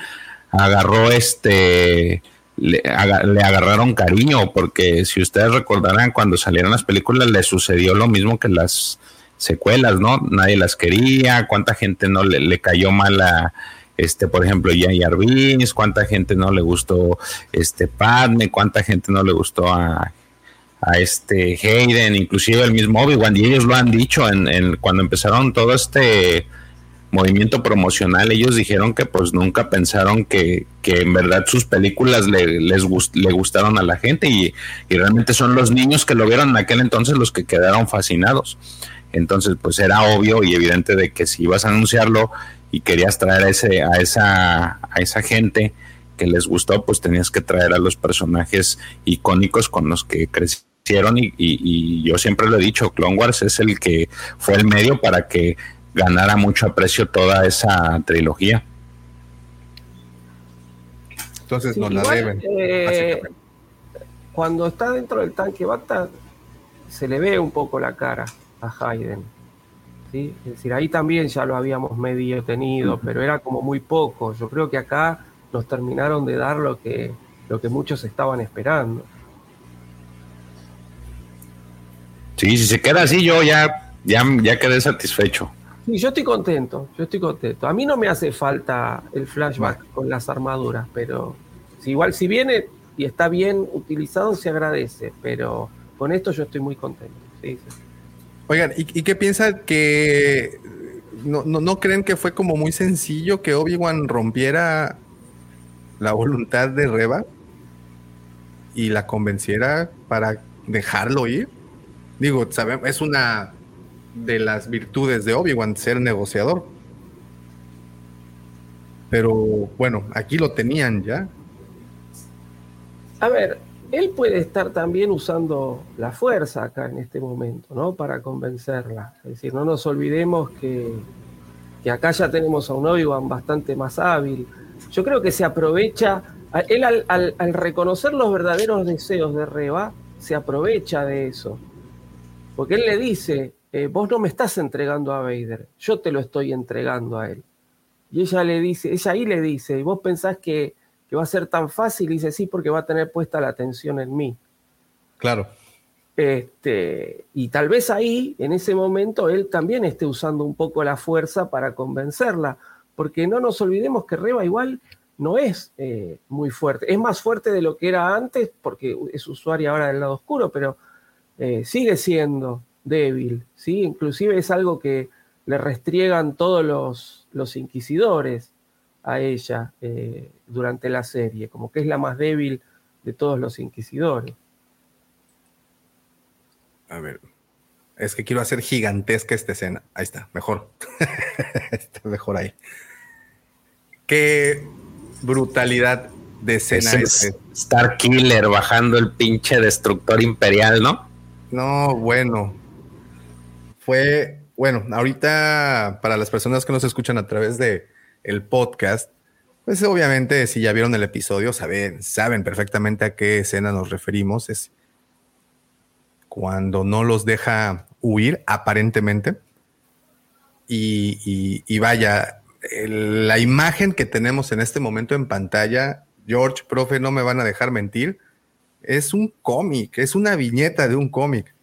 agarró este le, agarraron cariño, porque si ustedes recordarán cuando salieron las películas le sucedió lo mismo que las secuelas, ¿no? Nadie las quería, cuánta gente no le, le cayó mal a este, por ejemplo, Jar Binks, cuánta gente no le gustó este Padme, cuánta gente no le gustó a, a este Hayden, inclusive el mismo Obi-Wan, y ellos lo han dicho en, cuando empezaron todo este movimiento promocional, ellos dijeron que pues nunca pensaron que, que en verdad sus películas le, les le gustaron a la gente y, y, realmente son los niños que lo vieron en aquel entonces los que quedaron fascinados. Entonces pues era obvio y evidente de que si ibas a anunciarlo y querías traer a, ese, a, esa, a esa gente que les gustó, pues tenías que traer a los personajes icónicos con los que crecieron y, y, yo siempre lo he dicho, Clone Wars es el que fue el medio para que ganara mucho aprecio toda esa trilogía. Entonces no la deben. Eh, cuando está dentro del tanque Bacta, se le ve un poco la cara a Hayden. Es decir, ahí también ya lo habíamos medio tenido, pero era como muy poco. Yo creo que acá nos terminaron de dar lo que, lo que muchos estaban esperando. Sí, si se queda así, yo ya, ya, ya quedé satisfecho. Sí, yo estoy contento, yo estoy contento. A mí no me hace falta el flashback con las armaduras, pero si igual si viene y está bien utilizado, se agradece, pero con esto yo estoy muy contento. Sí, sí. Oigan, ¿y, qué piensan que no, creen que fue como muy sencillo que Obi-Wan rompiera la voluntad de Reba y la convenciera para dejarlo ir? Digo, sabemos, es una de las virtudes de Obi-Wan ser negociador. Pero bueno, aquí lo tenían ya. A ver, él puede estar también usando la fuerza acá en este momento, ¿no? Para convencerla. Es decir, no nos olvidemos que, acá ya tenemos a un Obi-Wan bastante más hábil. Yo creo que se aprovecha, él al, reconocer los verdaderos deseos de Reba, se aprovecha de eso. Porque él le dice, eh, vos no me estás entregando a Vader, yo te lo estoy entregando a él. Y ella le dice, ella ahí le dice, vos pensás que que va a ser tan fácil, dice sí, porque va a tener puesta la atención en mí. Claro. Este, y tal vez ahí, en ese momento, él también esté usando un poco la fuerza para convencerla, porque no nos olvidemos que Reba igual no es eh, muy fuerte, es más fuerte de lo que era antes, porque es usuaria ahora del lado oscuro, pero eh, sigue siendo débil, ¿sí? Inclusive es algo que le restriegan todos los, los inquisidores a ella eh, durante la serie, como que es la más débil de todos los inquisidores. A ver, es que quiero hacer gigantesca esta escena. Ahí está, mejor. está mejor ahí. Qué brutalidad de escena es. Star Killer bajando el pinche destructor imperial, ¿no? No, bueno. Fue, bueno, ahorita para las personas que nos escuchan a través de el podcast, pues obviamente si ya vieron el episodio, saben, saben perfectamente a qué escena nos referimos. Es cuando no los deja huir, aparentemente. Y, vaya, la imagen que tenemos en este momento en pantalla, George, profe, no me van a dejar mentir, es un cómic, es una viñeta de un cómic.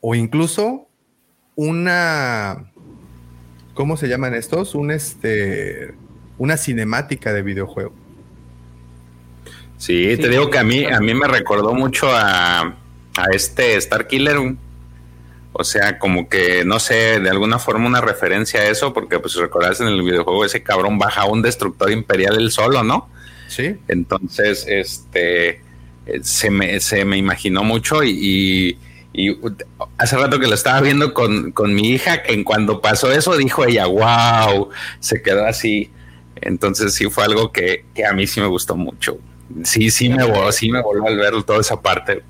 O incluso una ¿cómo se llaman estos? Un este, una cinemática de videojuego. Sí, te digo que a mí, a mí me recordó mucho a, a este Star Killer. O sea, como que, no sé, de alguna forma una referencia a eso, porque pues recordás en el videojuego ese cabrón baja un destructor imperial él solo, ¿no? Sí. Entonces, este, se me, se me imaginó mucho y Y hace rato que lo estaba viendo con, mi hija, que en cuando pasó eso dijo ella, wow, se quedó así. Entonces sí fue algo que, a mí sí me gustó mucho. Sí, sí me, sí me voló al ver toda esa parte.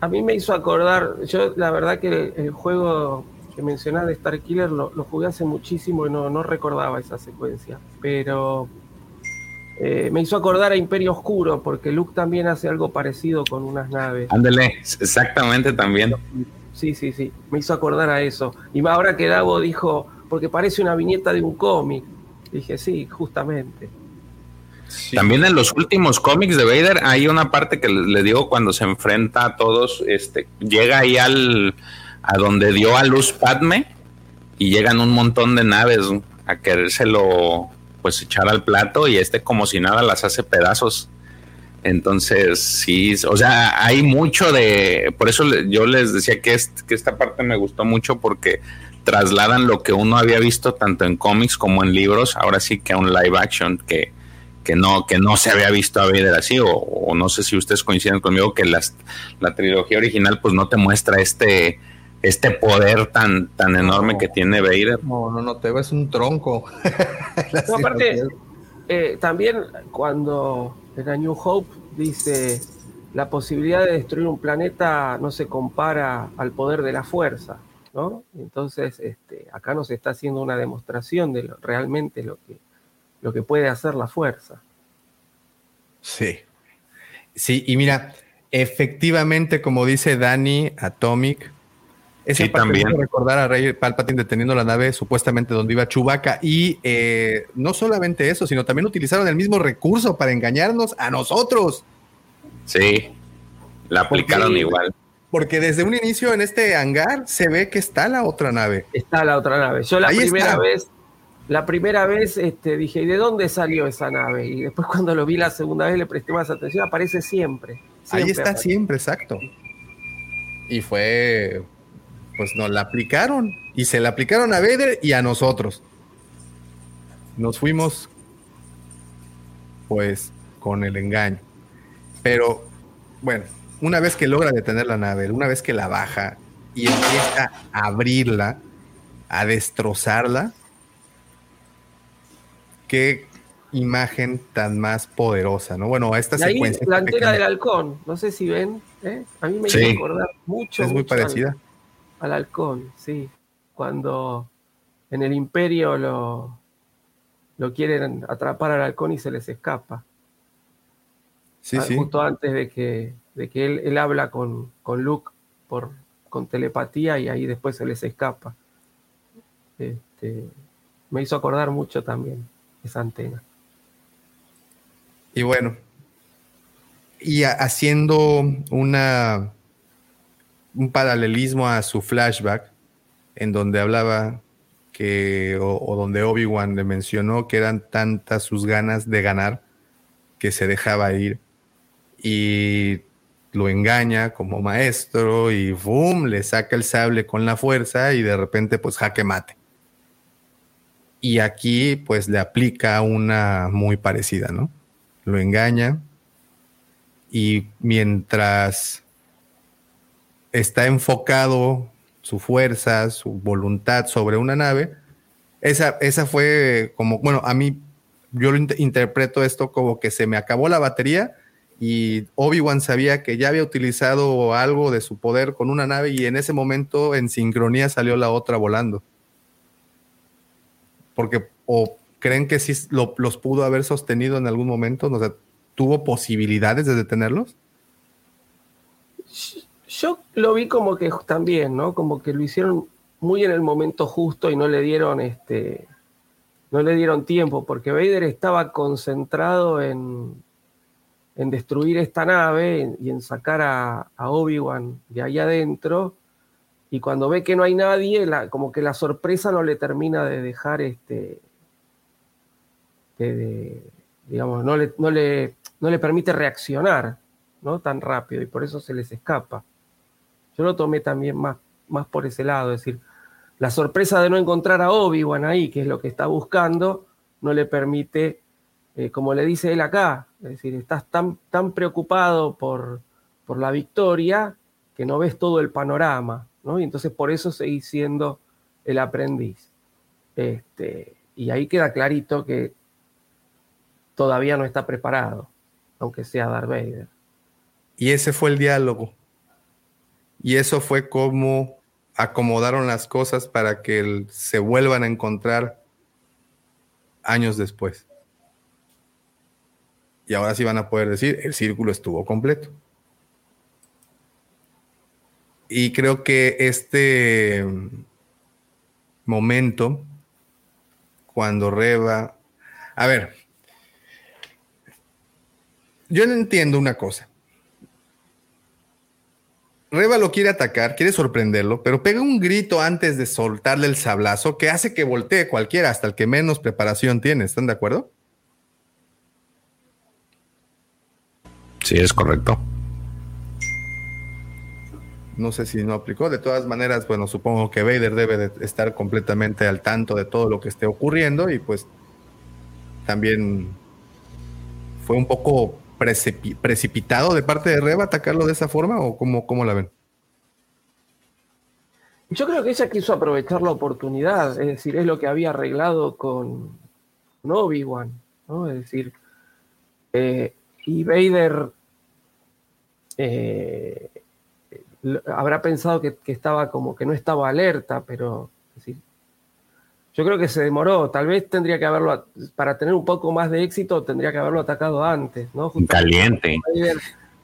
A mí me hizo acordar, yo la verdad que el, juego que mencionaba de Star Killer lo, jugué hace muchísimo y no, no recordaba esa secuencia, pero eh, me hizo acordar a Imperio Oscuro, porque Luke también hace algo parecido con unas naves. Ándale, exactamente también. Sí, sí, sí, me hizo acordar a eso. Y ahora que Davo dijo, porque parece una viñeta de un cómic, dije, sí, justamente. También en los últimos cómics de Vader hay una parte que le digo cuando se enfrenta a todos, este, llega ahí al a donde dio a luz Padme y llegan un montón de naves a querérselo pues echar al plato y este como si nada las hace pedazos. Entonces, sí, o sea, hay mucho de, por eso yo les decía que, que esta parte me gustó mucho porque trasladan lo que uno había visto tanto en cómics como en libros, ahora sí que a un live action que, que no, que no se había visto a Vader así, o, no sé si ustedes coinciden conmigo que las, la trilogía original pues no te muestra este, este poder tan, tan enorme que tiene Vader. No, no, no, te ves un tronco. aparte, eh, también cuando en A New Hope dice la posibilidad de destruir un planeta no se compara al poder de la fuerza, ¿no? Entonces, este, acá nos está haciendo una demostración de realmente lo que, lo que puede hacer la fuerza. Sí. Sí, y mira, efectivamente, como dice Dani Atomic, esa sí, también. recordar a Rey Palpatine deteniendo la nave supuestamente donde iba Chewbacca y eh, no solamente eso, sino también utilizaron el mismo recurso para engañarnos a nosotros. Sí, la aplicaron igual. Porque desde un inicio en este hangar se ve que está la otra nave. Está la otra nave. Yo la primera vez, la primera vez este, dije, ¿y de dónde salió esa nave? Y después cuando lo vi la segunda vez le presté más atención, aparece siempre. Ahí está siempre, exacto. Y fue pues nos la aplicaron y se la aplicaron a Vader y a nosotros. Nos fuimos pues con el engaño. Pero bueno, una vez que logra detener la nave, una vez que la baja y empieza a abrirla, a destrozarla, qué imagen tan más poderosa, ¿no? Bueno, esta secuencia. la antena del halcón, no sé si ven, ¿eh? a mí me hizo acordar mucho. Es muy parecida. Al halcón, sí. Cuando en el imperio lo, lo quieren atrapar al halcón y se les escapa. Sí, ah, Justo antes de que, de que él, él habla con, con, Luke por, con telepatía y ahí después se les escapa. Este, me hizo acordar mucho también esa antena. Y bueno, y haciendo una un paralelismo a su flashback, en donde hablaba que, o, donde Obi-Wan le mencionó que eran tantas sus ganas de ganar que se dejaba ir y lo engaña como maestro y boom, le saca el sable con la fuerza y de repente pues jaque mate. Y aquí pues le aplica una muy parecida, ¿no? Lo engaña y mientras está enfocado su fuerza, su voluntad sobre una nave. Esa, esa fue como, bueno, a mí yo lo interpreto esto como que se me acabó la batería y Obi-Wan sabía que ya había utilizado algo de su poder con una nave y en ese momento en sincronía salió la otra volando. Porque, o creen que sí los pudo haber sostenido en algún momento, o sea, tuvo posibilidades de detenerlos. Yo lo vi como que también, ¿no? Como que lo hicieron muy en el momento justo y no le dieron este. No le dieron tiempo, porque Vader estaba concentrado en, en destruir esta nave y en sacar a, Obi-Wan de ahí adentro. Y cuando ve que no hay nadie, como que la sorpresa no le termina de dejar este. digamos, no le, no, le, no le permite reaccionar ¿no? tan rápido y por eso se les escapa. Yo lo tomé también más, más por ese lado, es decir, la sorpresa de no encontrar a Obi-Wan ahí, que es lo que está buscando, no le permite, eh, como le dice él acá, es decir, estás tan, tan preocupado por, por la victoria que no ves todo el panorama, ¿no? Y entonces por eso seguís siendo el aprendiz. Este, y ahí queda clarito que todavía no está preparado, aunque sea Darth Vader. Y ese fue el diálogo. Y eso fue como acomodaron las cosas para que se vuelvan a encontrar años después. Y ahora sí van a poder decir, el círculo estuvo completo. Y creo que este momento, cuando Reba... A ver, yo no entiendo una cosa. Reba lo quiere atacar, quiere sorprenderlo, pero pega un grito antes de soltarle el sablazo que hace que voltee cualquiera, hasta el que menos preparación tiene. ¿Están de acuerdo? Sí, es correcto. No sé si no aplicó. De todas maneras, bueno, supongo que Vader debe de estar completamente al tanto de todo lo que esté ocurriendo y pues también fue un poco precipitado de parte de Reba atacarlo de esa forma o cómo, cómo la ven? Yo creo que ella quiso aprovechar la oportunidad, es decir, es lo que había arreglado con, Obi-Wan, ¿no? Es decir, eh, y Vader eh, habrá pensado que, que, estaba como que no estaba alerta, pero yo creo que se demoró. Tal vez tendría que haberlo, para tener un poco más de éxito, tendría que haberlo atacado antes, ¿no? Caliente.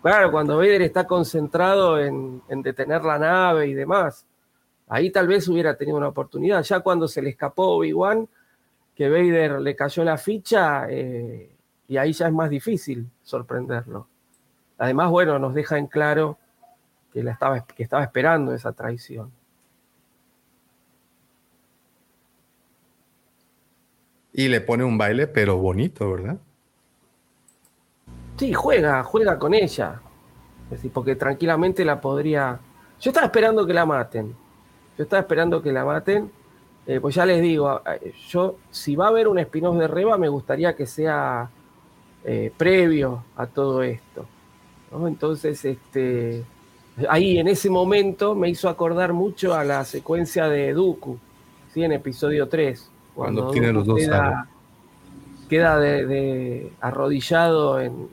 claro, cuando Vader está concentrado en, detener la nave y demás, ahí tal vez hubiera tenido una oportunidad. Ya cuando se le escapó Obi-Wan, que Vader le cayó la ficha, eh, y ahí ya es más difícil sorprenderlo. Además, bueno, nos deja en claro que, la estaba, que estaba esperando esa traición. Y le pone un baile, pero bonito, ¿verdad? Sí, juega, juega con ella. Es decir, porque tranquilamente la podría. Yo estaba esperando que la maten. Yo estaba esperando que la maten. Eh, pues ya les digo, yo, si va a haber un spin-off de Reba, me gustaría que sea eh, previo a todo esto. Entonces, este, ahí en ese momento me hizo acordar mucho a la secuencia de Dooku, ¿sí? en episodio 3 cuando, tiene los dos queda, queda de, arrodillado en,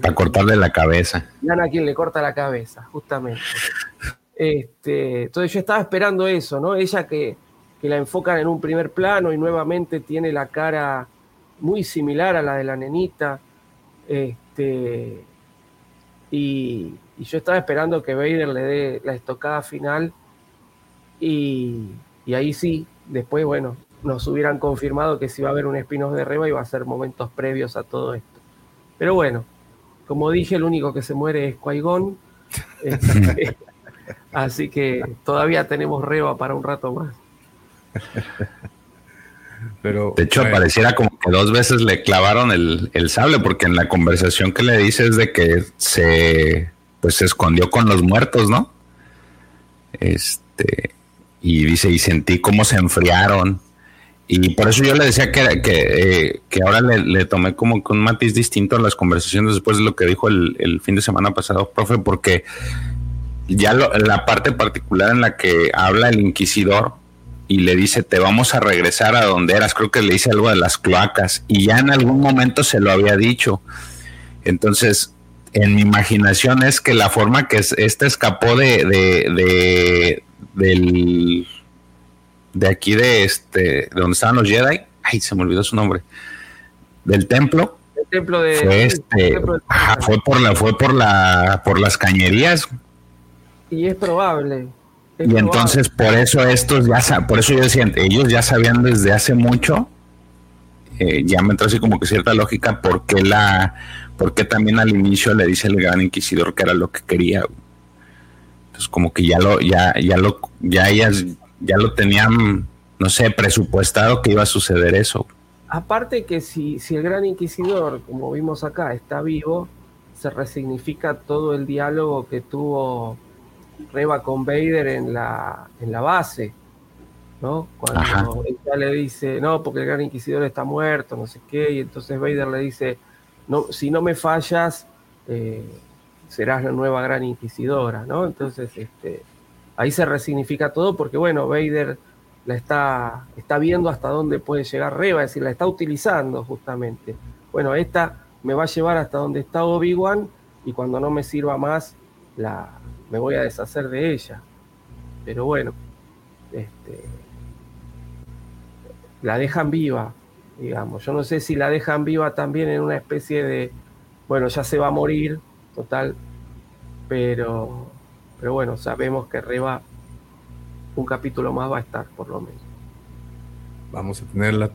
para cortarle la cabeza. a quien le corta la cabeza, justamente. Este, entonces yo estaba esperando eso, ¿no? Ella que, la enfocan en un primer plano y nuevamente tiene la cara muy similar a la de la nenita. Este, y, y yo estaba esperando que Vader le dé la estocada final. Y, y ahí sí, después, bueno, nos hubieran confirmado que si va a haber un spin de Reba iba a ser momentos previos a todo esto. Pero bueno, como dije, el único que se muere es qui este, así que todavía tenemos Reba para un rato más. Pero, de hecho, pareciera como que dos veces le clavaron el, el, sable, porque en la conversación que le dice es de que se, pues, se escondió con los muertos, ¿no? Este, y dice, y sentí cómo se enfriaron y por eso yo le decía que, que, eh, que ahora le, tomé como con un matiz distinto a las conversaciones después de lo que dijo el, fin de semana pasado, profe, porque ya la parte particular en la que habla el inquisidor y le dice, te vamos a regresar a donde eras, creo que le dice algo de las cloacas, y ya en algún momento se lo había dicho. Entonces, en mi imaginación es que la forma que este escapó de, de del de aquí de este, de donde estaban los Jedi, ay, se me olvidó su nombre, del templo. El templo de fue este, fue por la, fue por la, por las cañerías. Y es probable. y entonces por eso estos ya, por eso yo decía, ellos ya sabían desde hace mucho, eh, ya me entró así como que cierta lógica, por qué la, por qué también al inicio le dice el gran inquisidor que era lo que quería. Entonces como que ya lo, ya, ya lo, ya ellas ya lo tenían, no sé, presupuestado que iba a suceder eso. Aparte que si, si el gran inquisidor, como vimos acá, está vivo, se resignifica todo el diálogo que tuvo Reba con Vader en la, en la base, ¿no? Cuando ella le dice, no, porque el gran inquisidor está muerto, no sé qué, y entonces Vader le dice, no, si no me fallas, eh, serás la nueva gran inquisidora, ¿no? Entonces, este, ahí se resignifica todo porque, bueno, Vader la está, está viendo hasta dónde puede llegar Reba, es decir, la está utilizando justamente. Bueno, esta me va a llevar hasta donde está Obi-Wan y cuando no me sirva más, la, me voy a deshacer de ella. Pero bueno, este, la dejan viva, digamos. Yo no sé si la dejan viva también en una especie de, bueno, ya se va a morir, total, pero, pero bueno, sabemos que Reba un capítulo más va a estar, por lo menos. Vamos a tenerla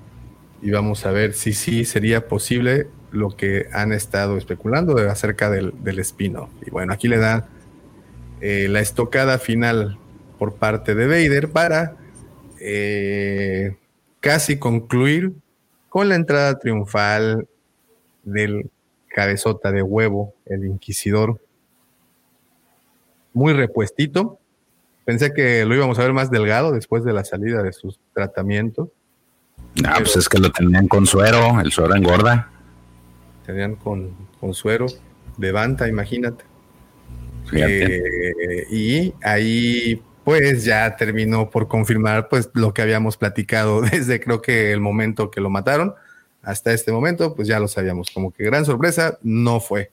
y vamos a ver si sí sería posible lo que han estado especulando acerca del, del spin-off. Y bueno, aquí le dan eh, la estocada final por parte de Vader para eh, casi concluir con la entrada triunfal del cabezota de huevo, el inquisidor. Muy repuestito. Pensé que lo íbamos a ver más delgado después de la salida de sus tratamientos. No, pues es que lo tenían con suero, el suero engorda. Tenían con, suero de banta, imagínate. Eh, y ahí pues ya terminó por confirmar pues lo que habíamos platicado desde creo que el momento que lo mataron hasta este momento, pues ya lo sabíamos, como que gran sorpresa no fue.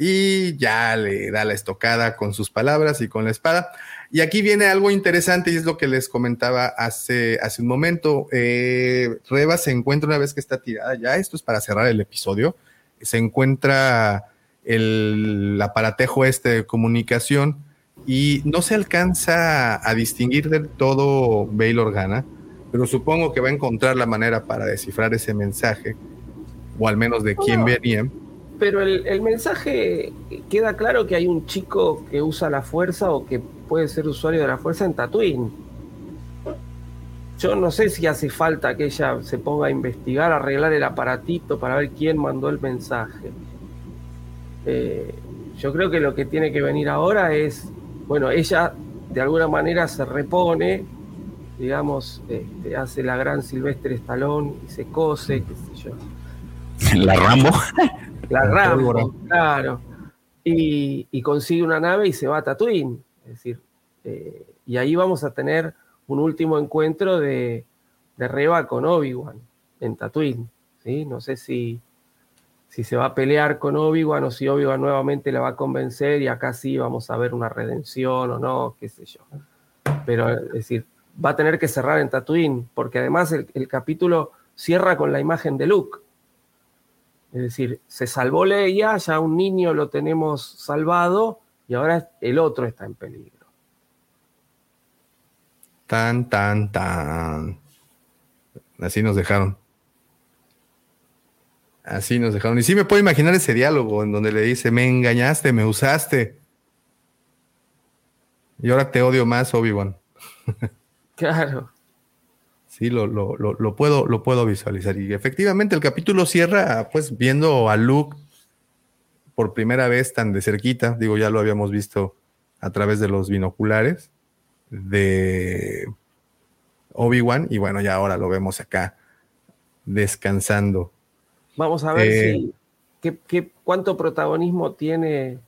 Y ya le da la estocada con sus palabras y con la espada. Y aquí viene algo interesante y es lo que les comentaba hace, hace un momento. Eh, Reba se encuentra una vez que está tirada, ya esto es para cerrar el episodio, se encuentra el aparatejo este de comunicación y no se alcanza a distinguir del todo Bail Organa, pero supongo que va a encontrar la manera para descifrar ese mensaje, o al menos de quién venía. Pero el, el mensaje queda claro que hay un chico que usa la fuerza o que puede ser usuario de la fuerza en Tatooine. Yo no sé si hace falta que ella se ponga a investigar, a arreglar el aparatito para ver quién mandó el mensaje. Eh, yo creo que lo que tiene que venir ahora es, bueno, ella de alguna manera se repone, digamos, este, hace la gran Silvestre Estalón y se cose, qué sé yo. La Rambo. La Rambo, claro. Y, y, consigue una nave y se va a Tatooine. Es decir, eh, y ahí vamos a tener un último encuentro de, de Reba con Obi-Wan en Tatooine. ¿sí? No sé si, si se va a pelear con Obi-Wan o si Obi-Wan nuevamente la va a convencer y acá sí vamos a ver una redención o no, qué sé yo. Pero es decir, va a tener que cerrar en Tatooine, porque además el, el capítulo cierra con la imagen de Luke. Es decir, se salvó Leia, ya un niño lo tenemos salvado, y ahora el otro está en peligro. Tan, tan, tan. Así nos dejaron. Así nos dejaron. Y sí me puedo imaginar ese diálogo en donde le dice, me engañaste, me usaste. Y ahora te odio más, Obi-Wan. Claro. Sí, lo, lo, lo, puedo, lo puedo visualizar. Y efectivamente el capítulo cierra pues viendo a Luke por primera vez tan de cerquita, digo, ya lo habíamos visto a través de los binoculares de Obi-Wan y bueno, ya ahora lo vemos acá descansando. Vamos a ver eh, si qué, qué, cuánto protagonismo tiene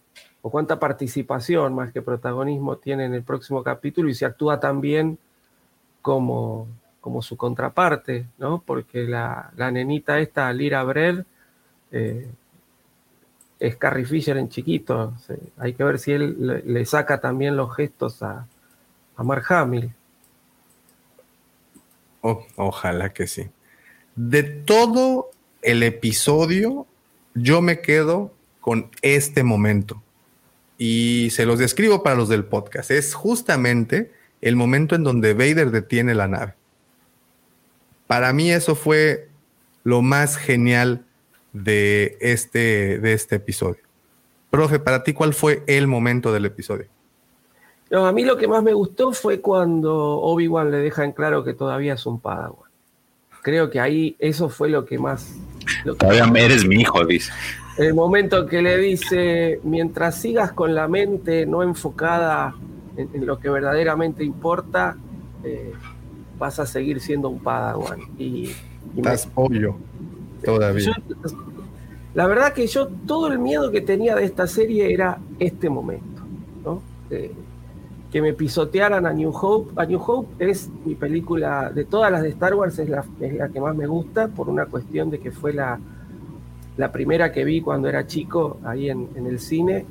o cuánta participación más que protagonismo tiene en el próximo capítulo y si actúa también como, como su contraparte, ¿no? Porque la, la nenita esta, Lira Brer, eh, es Carrie Fisher en chiquito. hay que ver si él le, saca también los gestos a, a Mark Hamill. ojalá que sí. De todo el episodio, yo me quedo con este momento. Y se los describo para los del podcast. Es justamente el momento en donde Vader detiene la nave. Para mí eso fue lo más genial de este, de este episodio. Profe, para ti, ¿cuál fue el momento del episodio? No, a mí lo que más me gustó fue cuando Obi-Wan le deja en claro que todavía es un Padawan. Creo que ahí eso fue lo que más. todavía eres mi hijo, dice. El momento que le dice: mientras sigas con la mente no enfocada en, lo que verdaderamente importa, eh, vas a seguir siendo un Padawan. Y, y Estás obvio. Todavía. la verdad que yo todo el miedo que tenía de esta serie era este momento, ¿no? que me pisotearan a New Hope. A New Hope es mi película, de todas las de Star Wars, es la, que más me gusta por una cuestión de que fue la, la primera que vi cuando era chico ahí en, en, el cine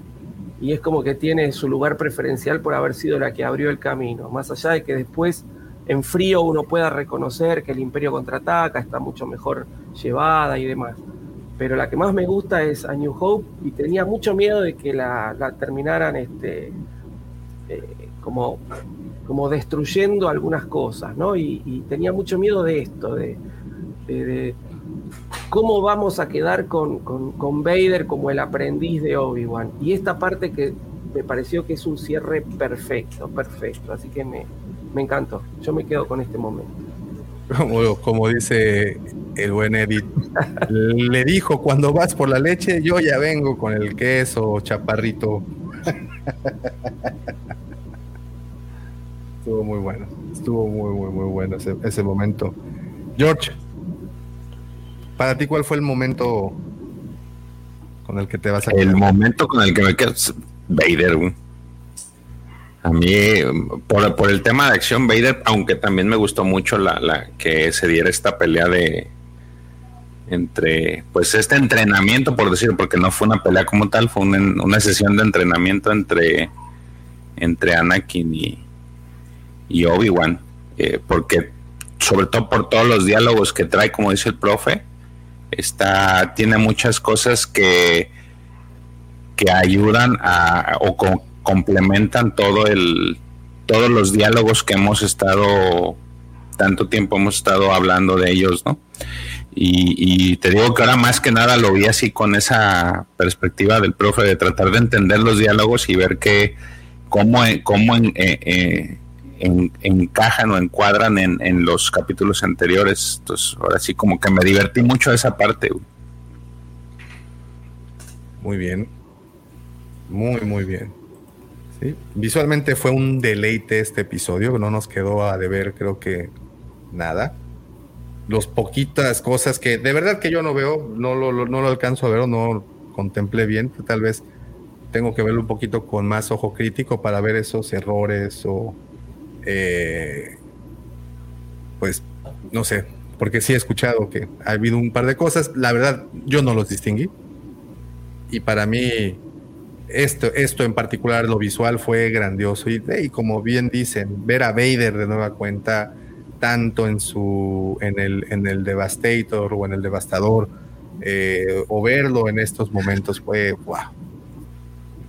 y es como que tiene su lugar preferencial por haber sido la que abrió el camino, más allá de que después en frío uno pueda reconocer que el Imperio contraataca, está mucho mejor llevada y demás. Pero la que más me gusta es A New Hope y tenía mucho miedo de que la, terminaran este, eh, como, como destruyendo algunas cosas, ¿no? Y, tenía mucho miedo de esto, de, cómo vamos a quedar con, con, Vader como el aprendiz de Obi-Wan. Y esta parte que me pareció que es un cierre perfecto, perfecto. Así que me, me encantó. Yo me quedo con este momento. Como, como dice el buen Edith, le dijo, cuando vas por la leche, yo ya vengo con el queso, chaparrito. Estuvo muy bueno. Estuvo muy, muy, muy bueno ese, momento. George, para ti, ¿cuál fue el momento con el que te vas a El momento con el que me quedo. Vader, A mí, por, el tema de acción, Vader, aunque también me gustó mucho la, que se diera esta pelea de entre, pues este entrenamiento, por decirlo, porque no fue una pelea como tal, fue una, una sesión de entrenamiento entre, entre Anakin y, y Obi-Wan, eh, porque sobre todo por todos los diálogos que trae, como dice el profe, está, tiene muchas cosas que, que ayudan a, o complementan todo el, todos los diálogos que hemos estado, tanto tiempo hemos estado hablando de ellos, ¿no? Y, te digo que ahora más que nada lo vi así con esa perspectiva del profe de tratar de entender los diálogos y ver que cómo, cómo en, eh, eh, encajan o encuadran en, los capítulos anteriores. Entonces, ahora sí, como que me divertí mucho esa parte. Muy bien. Muy, muy bien. Visualmente fue un deleite este episodio, no nos quedó a deber, creo que nada. Los poquitas cosas que de verdad que yo no veo, no lo, no lo alcanzo a ver o no contemplé bien, tal vez tengo que verlo un poquito con más ojo crítico para ver esos errores o eh, pues no sé, porque sí he escuchado que ha habido un par de cosas, la verdad yo no los distinguí. Y para mí esto, esto en particular, lo visual fue grandioso. Y, y como bien dicen, ver a Vader de nueva cuenta, tanto en su en el, en el Devastator o en el Devastador, eh, o verlo en estos momentos fue wow.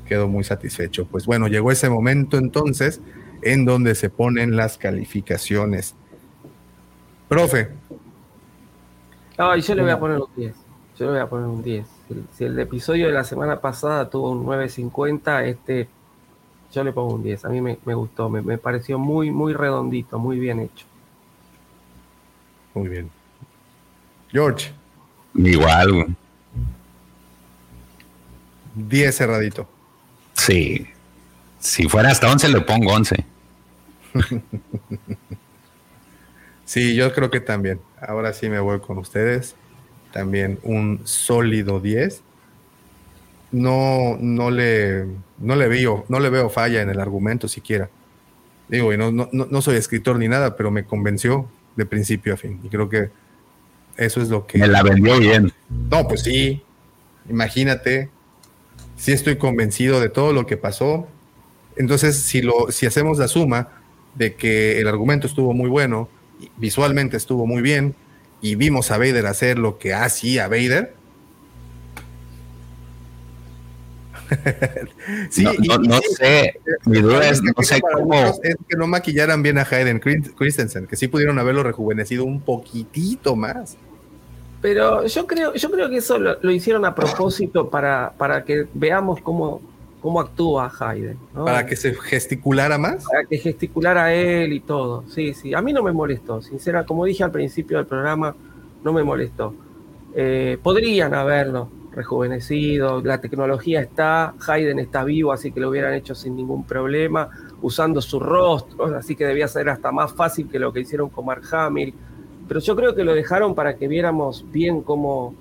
Quedo muy satisfecho. Pues bueno, llegó ese momento entonces en donde se ponen las calificaciones. Profe. Ay, yo le voy a poner un 10. Yo le voy a poner un 10. Si, el episodio de la semana pasada tuvo un 9.50, este yo le pongo un 10. A mí me, gustó, me, pareció muy, muy redondito, muy bien hecho. Muy bien. George. Igual. 10 cerradito. Sí. Si fuera hasta 11 le pongo 11. sí, yo creo que también. Ahora sí me voy con ustedes. También un sólido 10. No, no le, no le veo, no le veo falla en el argumento siquiera. Digo, y no, no, no soy escritor ni nada, pero me convenció de principio a fin. Y creo que eso es lo que. Me la vendió bien. No, pues sí. Imagínate. Sí estoy convencido de todo lo que pasó. Entonces, si, lo, si hacemos la suma, de que el argumento estuvo muy bueno, visualmente estuvo muy bien, y vimos a Vader hacer lo que hacía Vader. sí, no, sé, mi duda es, no sé cómo. Es que no maquillaran bien a Hayden Christensen, que sí pudieron haberlo rejuvenecido un poquitito más. Pero yo creo, yo creo que eso lo, hicieron a propósito para, para que veamos cómo, cómo actúa Hayden. Para que se gesticulara más. Para que gesticulara él y todo. Sí, sí. A mí no me molestó, sincera. Como dije al principio del programa, no me molestó. Eh, podrían haberlo rejuvenecido, la tecnología está, Hayden está vivo, así que lo hubieran hecho sin ningún problema, usando su rostro, así que debía ser hasta más fácil que lo que hicieron con Mark Hamill. Pero yo creo que lo dejaron para que viéramos bien cómo,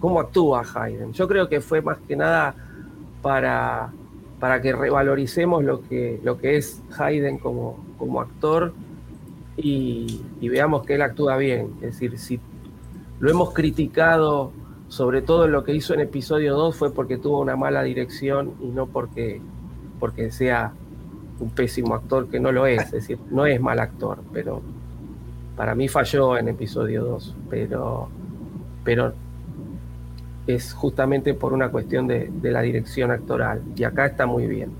cómo actúa Hayden. Yo creo que fue más que nada para, para que revaloricemos lo que, lo que es Hayden como, como actor y, veamos que él actúa bien. Es decir, si lo hemos criticado, sobre todo en lo que hizo en episodio 2, fue porque tuvo una mala dirección y no porque, porque sea un pésimo actor, que no lo es. Es decir, no es mal actor, pero para mí falló en episodio 2. Pero, pero es justamente por una cuestión de, de la dirección actoral. Y acá está muy bien.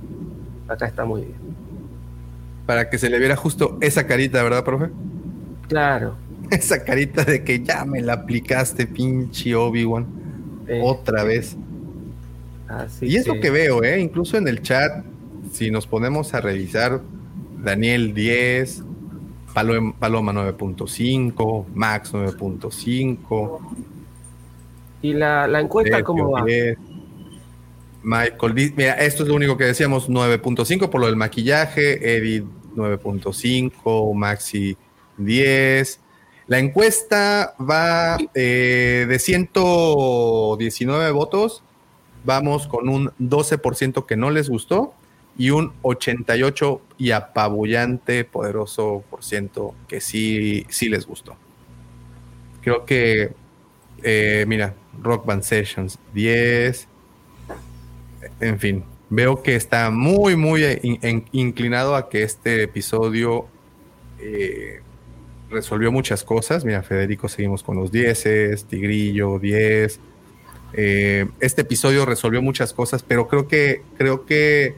Acá está muy bien para que se le viera justo esa carita, ¿verdad, profe? Claro. Esa carita de que ya me la aplicaste, pinche Obi-Wan. Otra vez. Así y es lo que veo, ¿eh? Incluso en el chat, si nos ponemos a revisar, Daniel 10, Paloma 9.5, Max 9.5. ¿Y la, encuesta cómo va? Michael, mira, esto es lo único que decíamos, 9.5 por lo del maquillaje, Edith 9.5, Maxi 10. La encuesta va eh, de 119 votos, vamos con un 12% que no les gustó y un 88 y apabullante, poderoso por ciento que sí, sí les gustó. Creo que, eh, mira, Rock Band Sessions 10, en fin, veo que está muy, muy inclinado a que este episodio eh, resolvió muchas cosas. Mira, Federico, seguimos con los 10, Tigrillo, 10. Eh, este episodio resolvió muchas cosas, pero creo que, creo que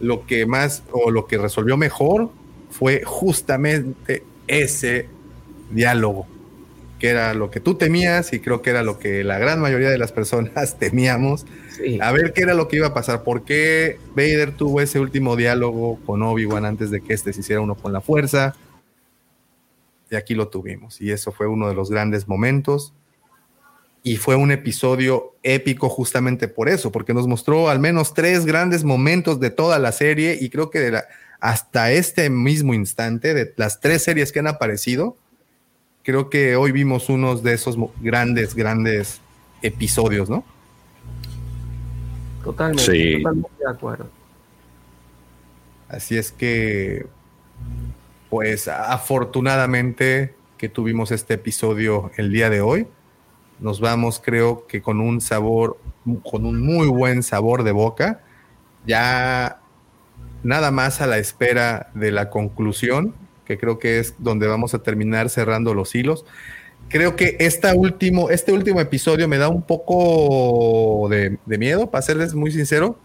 lo que más o lo que resolvió mejor fue justamente ese diálogo, que era lo que tú temías y creo que era lo que la gran mayoría de las personas temíamos a ver qué era lo que iba a pasar. ¿Por qué Vader tuvo ese último diálogo con Obi-Wan antes de que este se hiciera uno con la fuerza? Y aquí lo tuvimos. Y eso fue uno de los grandes momentos. Y fue un episodio épico justamente por eso, porque nos mostró al menos tres grandes momentos de toda la serie. Y creo que de hasta este mismo instante, de las tres series que han aparecido, creo que hoy vimos unos de esos grandes, grandes episodios, ¿no? Totalmente, de acuerdo. Así es que, pues afortunadamente que tuvimos este episodio el día de hoy, nos vamos creo que con un sabor, con un muy buen sabor de boca, ya nada más a la espera de la conclusión, que creo que es donde vamos a terminar cerrando los hilos creo que esta último, este último episodio me da un poco de, miedo, para serles muy sincero,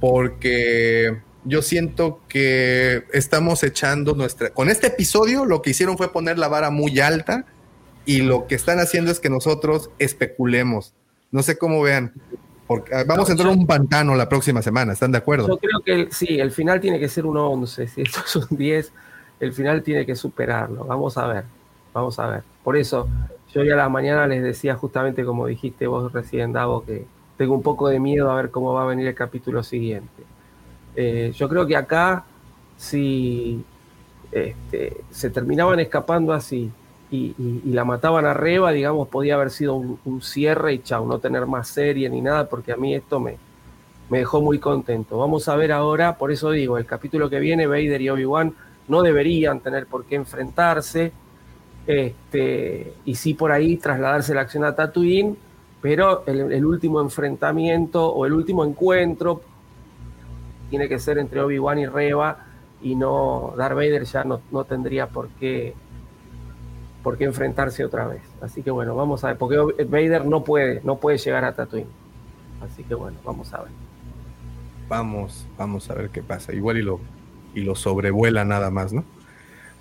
porque yo siento que estamos echando nuestra... Con este episodio lo que hicieron fue poner la vara muy alta y lo que están haciendo es que nosotros especulemos. No sé cómo vean. Porque ah, vamos a entrar en un pantano la próxima semana, ¿están de acuerdo? Yo creo que sí, el final tiene que ser un 11. Si esto es un 10, el final tiene que superarlo. Vamos a ver. Vamos a ver. Por eso, yo ya a la mañana les decía justamente como dijiste vos recién, Davo, que tengo un poco de miedo a ver cómo va a venir el capítulo siguiente. Eh, yo creo que acá, si este, se terminaban escapando así y, la mataban a Reba, digamos, podía haber sido un, cierre y chao, no tener más serie ni nada, porque a mí esto me, me dejó muy contento. Vamos a ver ahora, por eso digo, el capítulo que viene, Vader y Obi-Wan no deberían tener por qué enfrentarse este, y sí por ahí trasladarse la acción a Tatooine, pero el, último enfrentamiento o el último encuentro tiene que ser entre Obi-Wan y Reba y no Darth Vader ya no, no, tendría por qué por qué enfrentarse otra vez. Así que bueno, vamos a ver, porque Vader no puede, no puede llegar a Tatooine. Así que bueno, vamos a ver. Vamos, vamos a ver qué pasa. Igual y lo, y lo sobrevuela nada más, ¿no?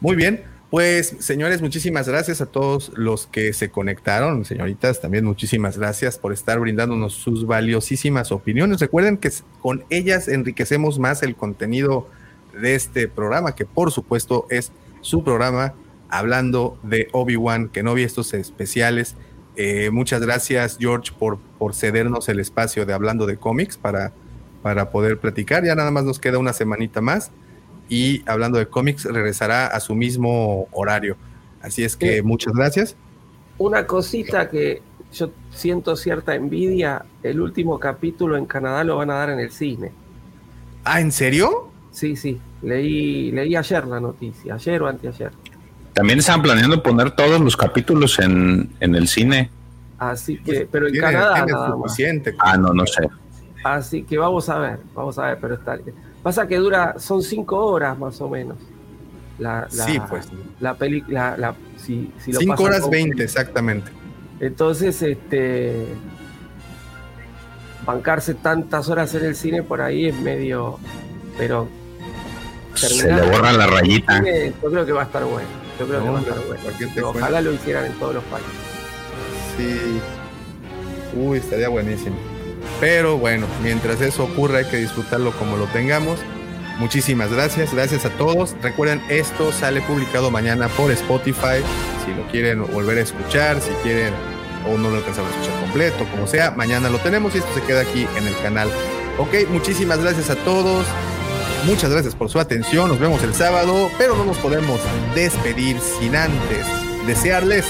Muy bien, pues, señores, muchísimas gracias a todos los que se conectaron. Señoritas, también muchísimas gracias por estar brindándonos sus valiosísimas opiniones. Recuerden que con ellas enriquecemos más el contenido de este programa, que por supuesto es su programa hablando de Obi-Wan, que no vi estos especiales. Eh, muchas gracias, George, por, por cedernos el espacio de hablando de cómics para, para poder platicar. Ya nada más nos queda una semanita más y hablando de cómics regresará a su mismo horario. Así es que muchas gracias. Una cosita que, yo siento cierta envidia. El último capítulo en Canadá lo van a dar en el cine. Ah, ¿en serio? Sí, sí. Leí, leí ayer la noticia, ayer o anteayer. También están planeando poner todos los capítulos en, en el cine. Así que, pero en Canadá nada suficiente. Ah, no, no sé. Así que vamos a ver, vamos a ver, pero está. Pasa que dura, son cinco horas más o menos. La, sí, pues. La película, la, si, si cinco horas veinte, exactamente. Entonces, este. Bancarse tantas horas en el cine por ahí es medio. Pero. Se le borra la rayita. yo creo que va a estar bueno. Yo creo que va a estar bueno. Ojalá lo hicieran en todos los países. Sí. Uy, estaría buenísimo. Pero bueno, mientras eso ocurra hay que disfrutarlo como lo tengamos. Muchísimas gracias, gracias a todos. Recuerden, esto sale publicado mañana por Spotify. Si lo quieren volver a escuchar, si quieren o no lo alcanzamos a escuchar completo, como sea, mañana lo tenemos y esto se queda aquí en el canal. Ok, muchísimas gracias a todos. Muchas gracias por su atención. Nos vemos el sábado, pero no nos podemos despedir sin antes desearles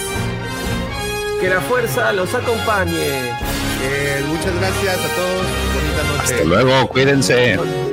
que la fuerza los acompañe. muchas gracias a todos. Bonita noche. Hasta luego, cuídense.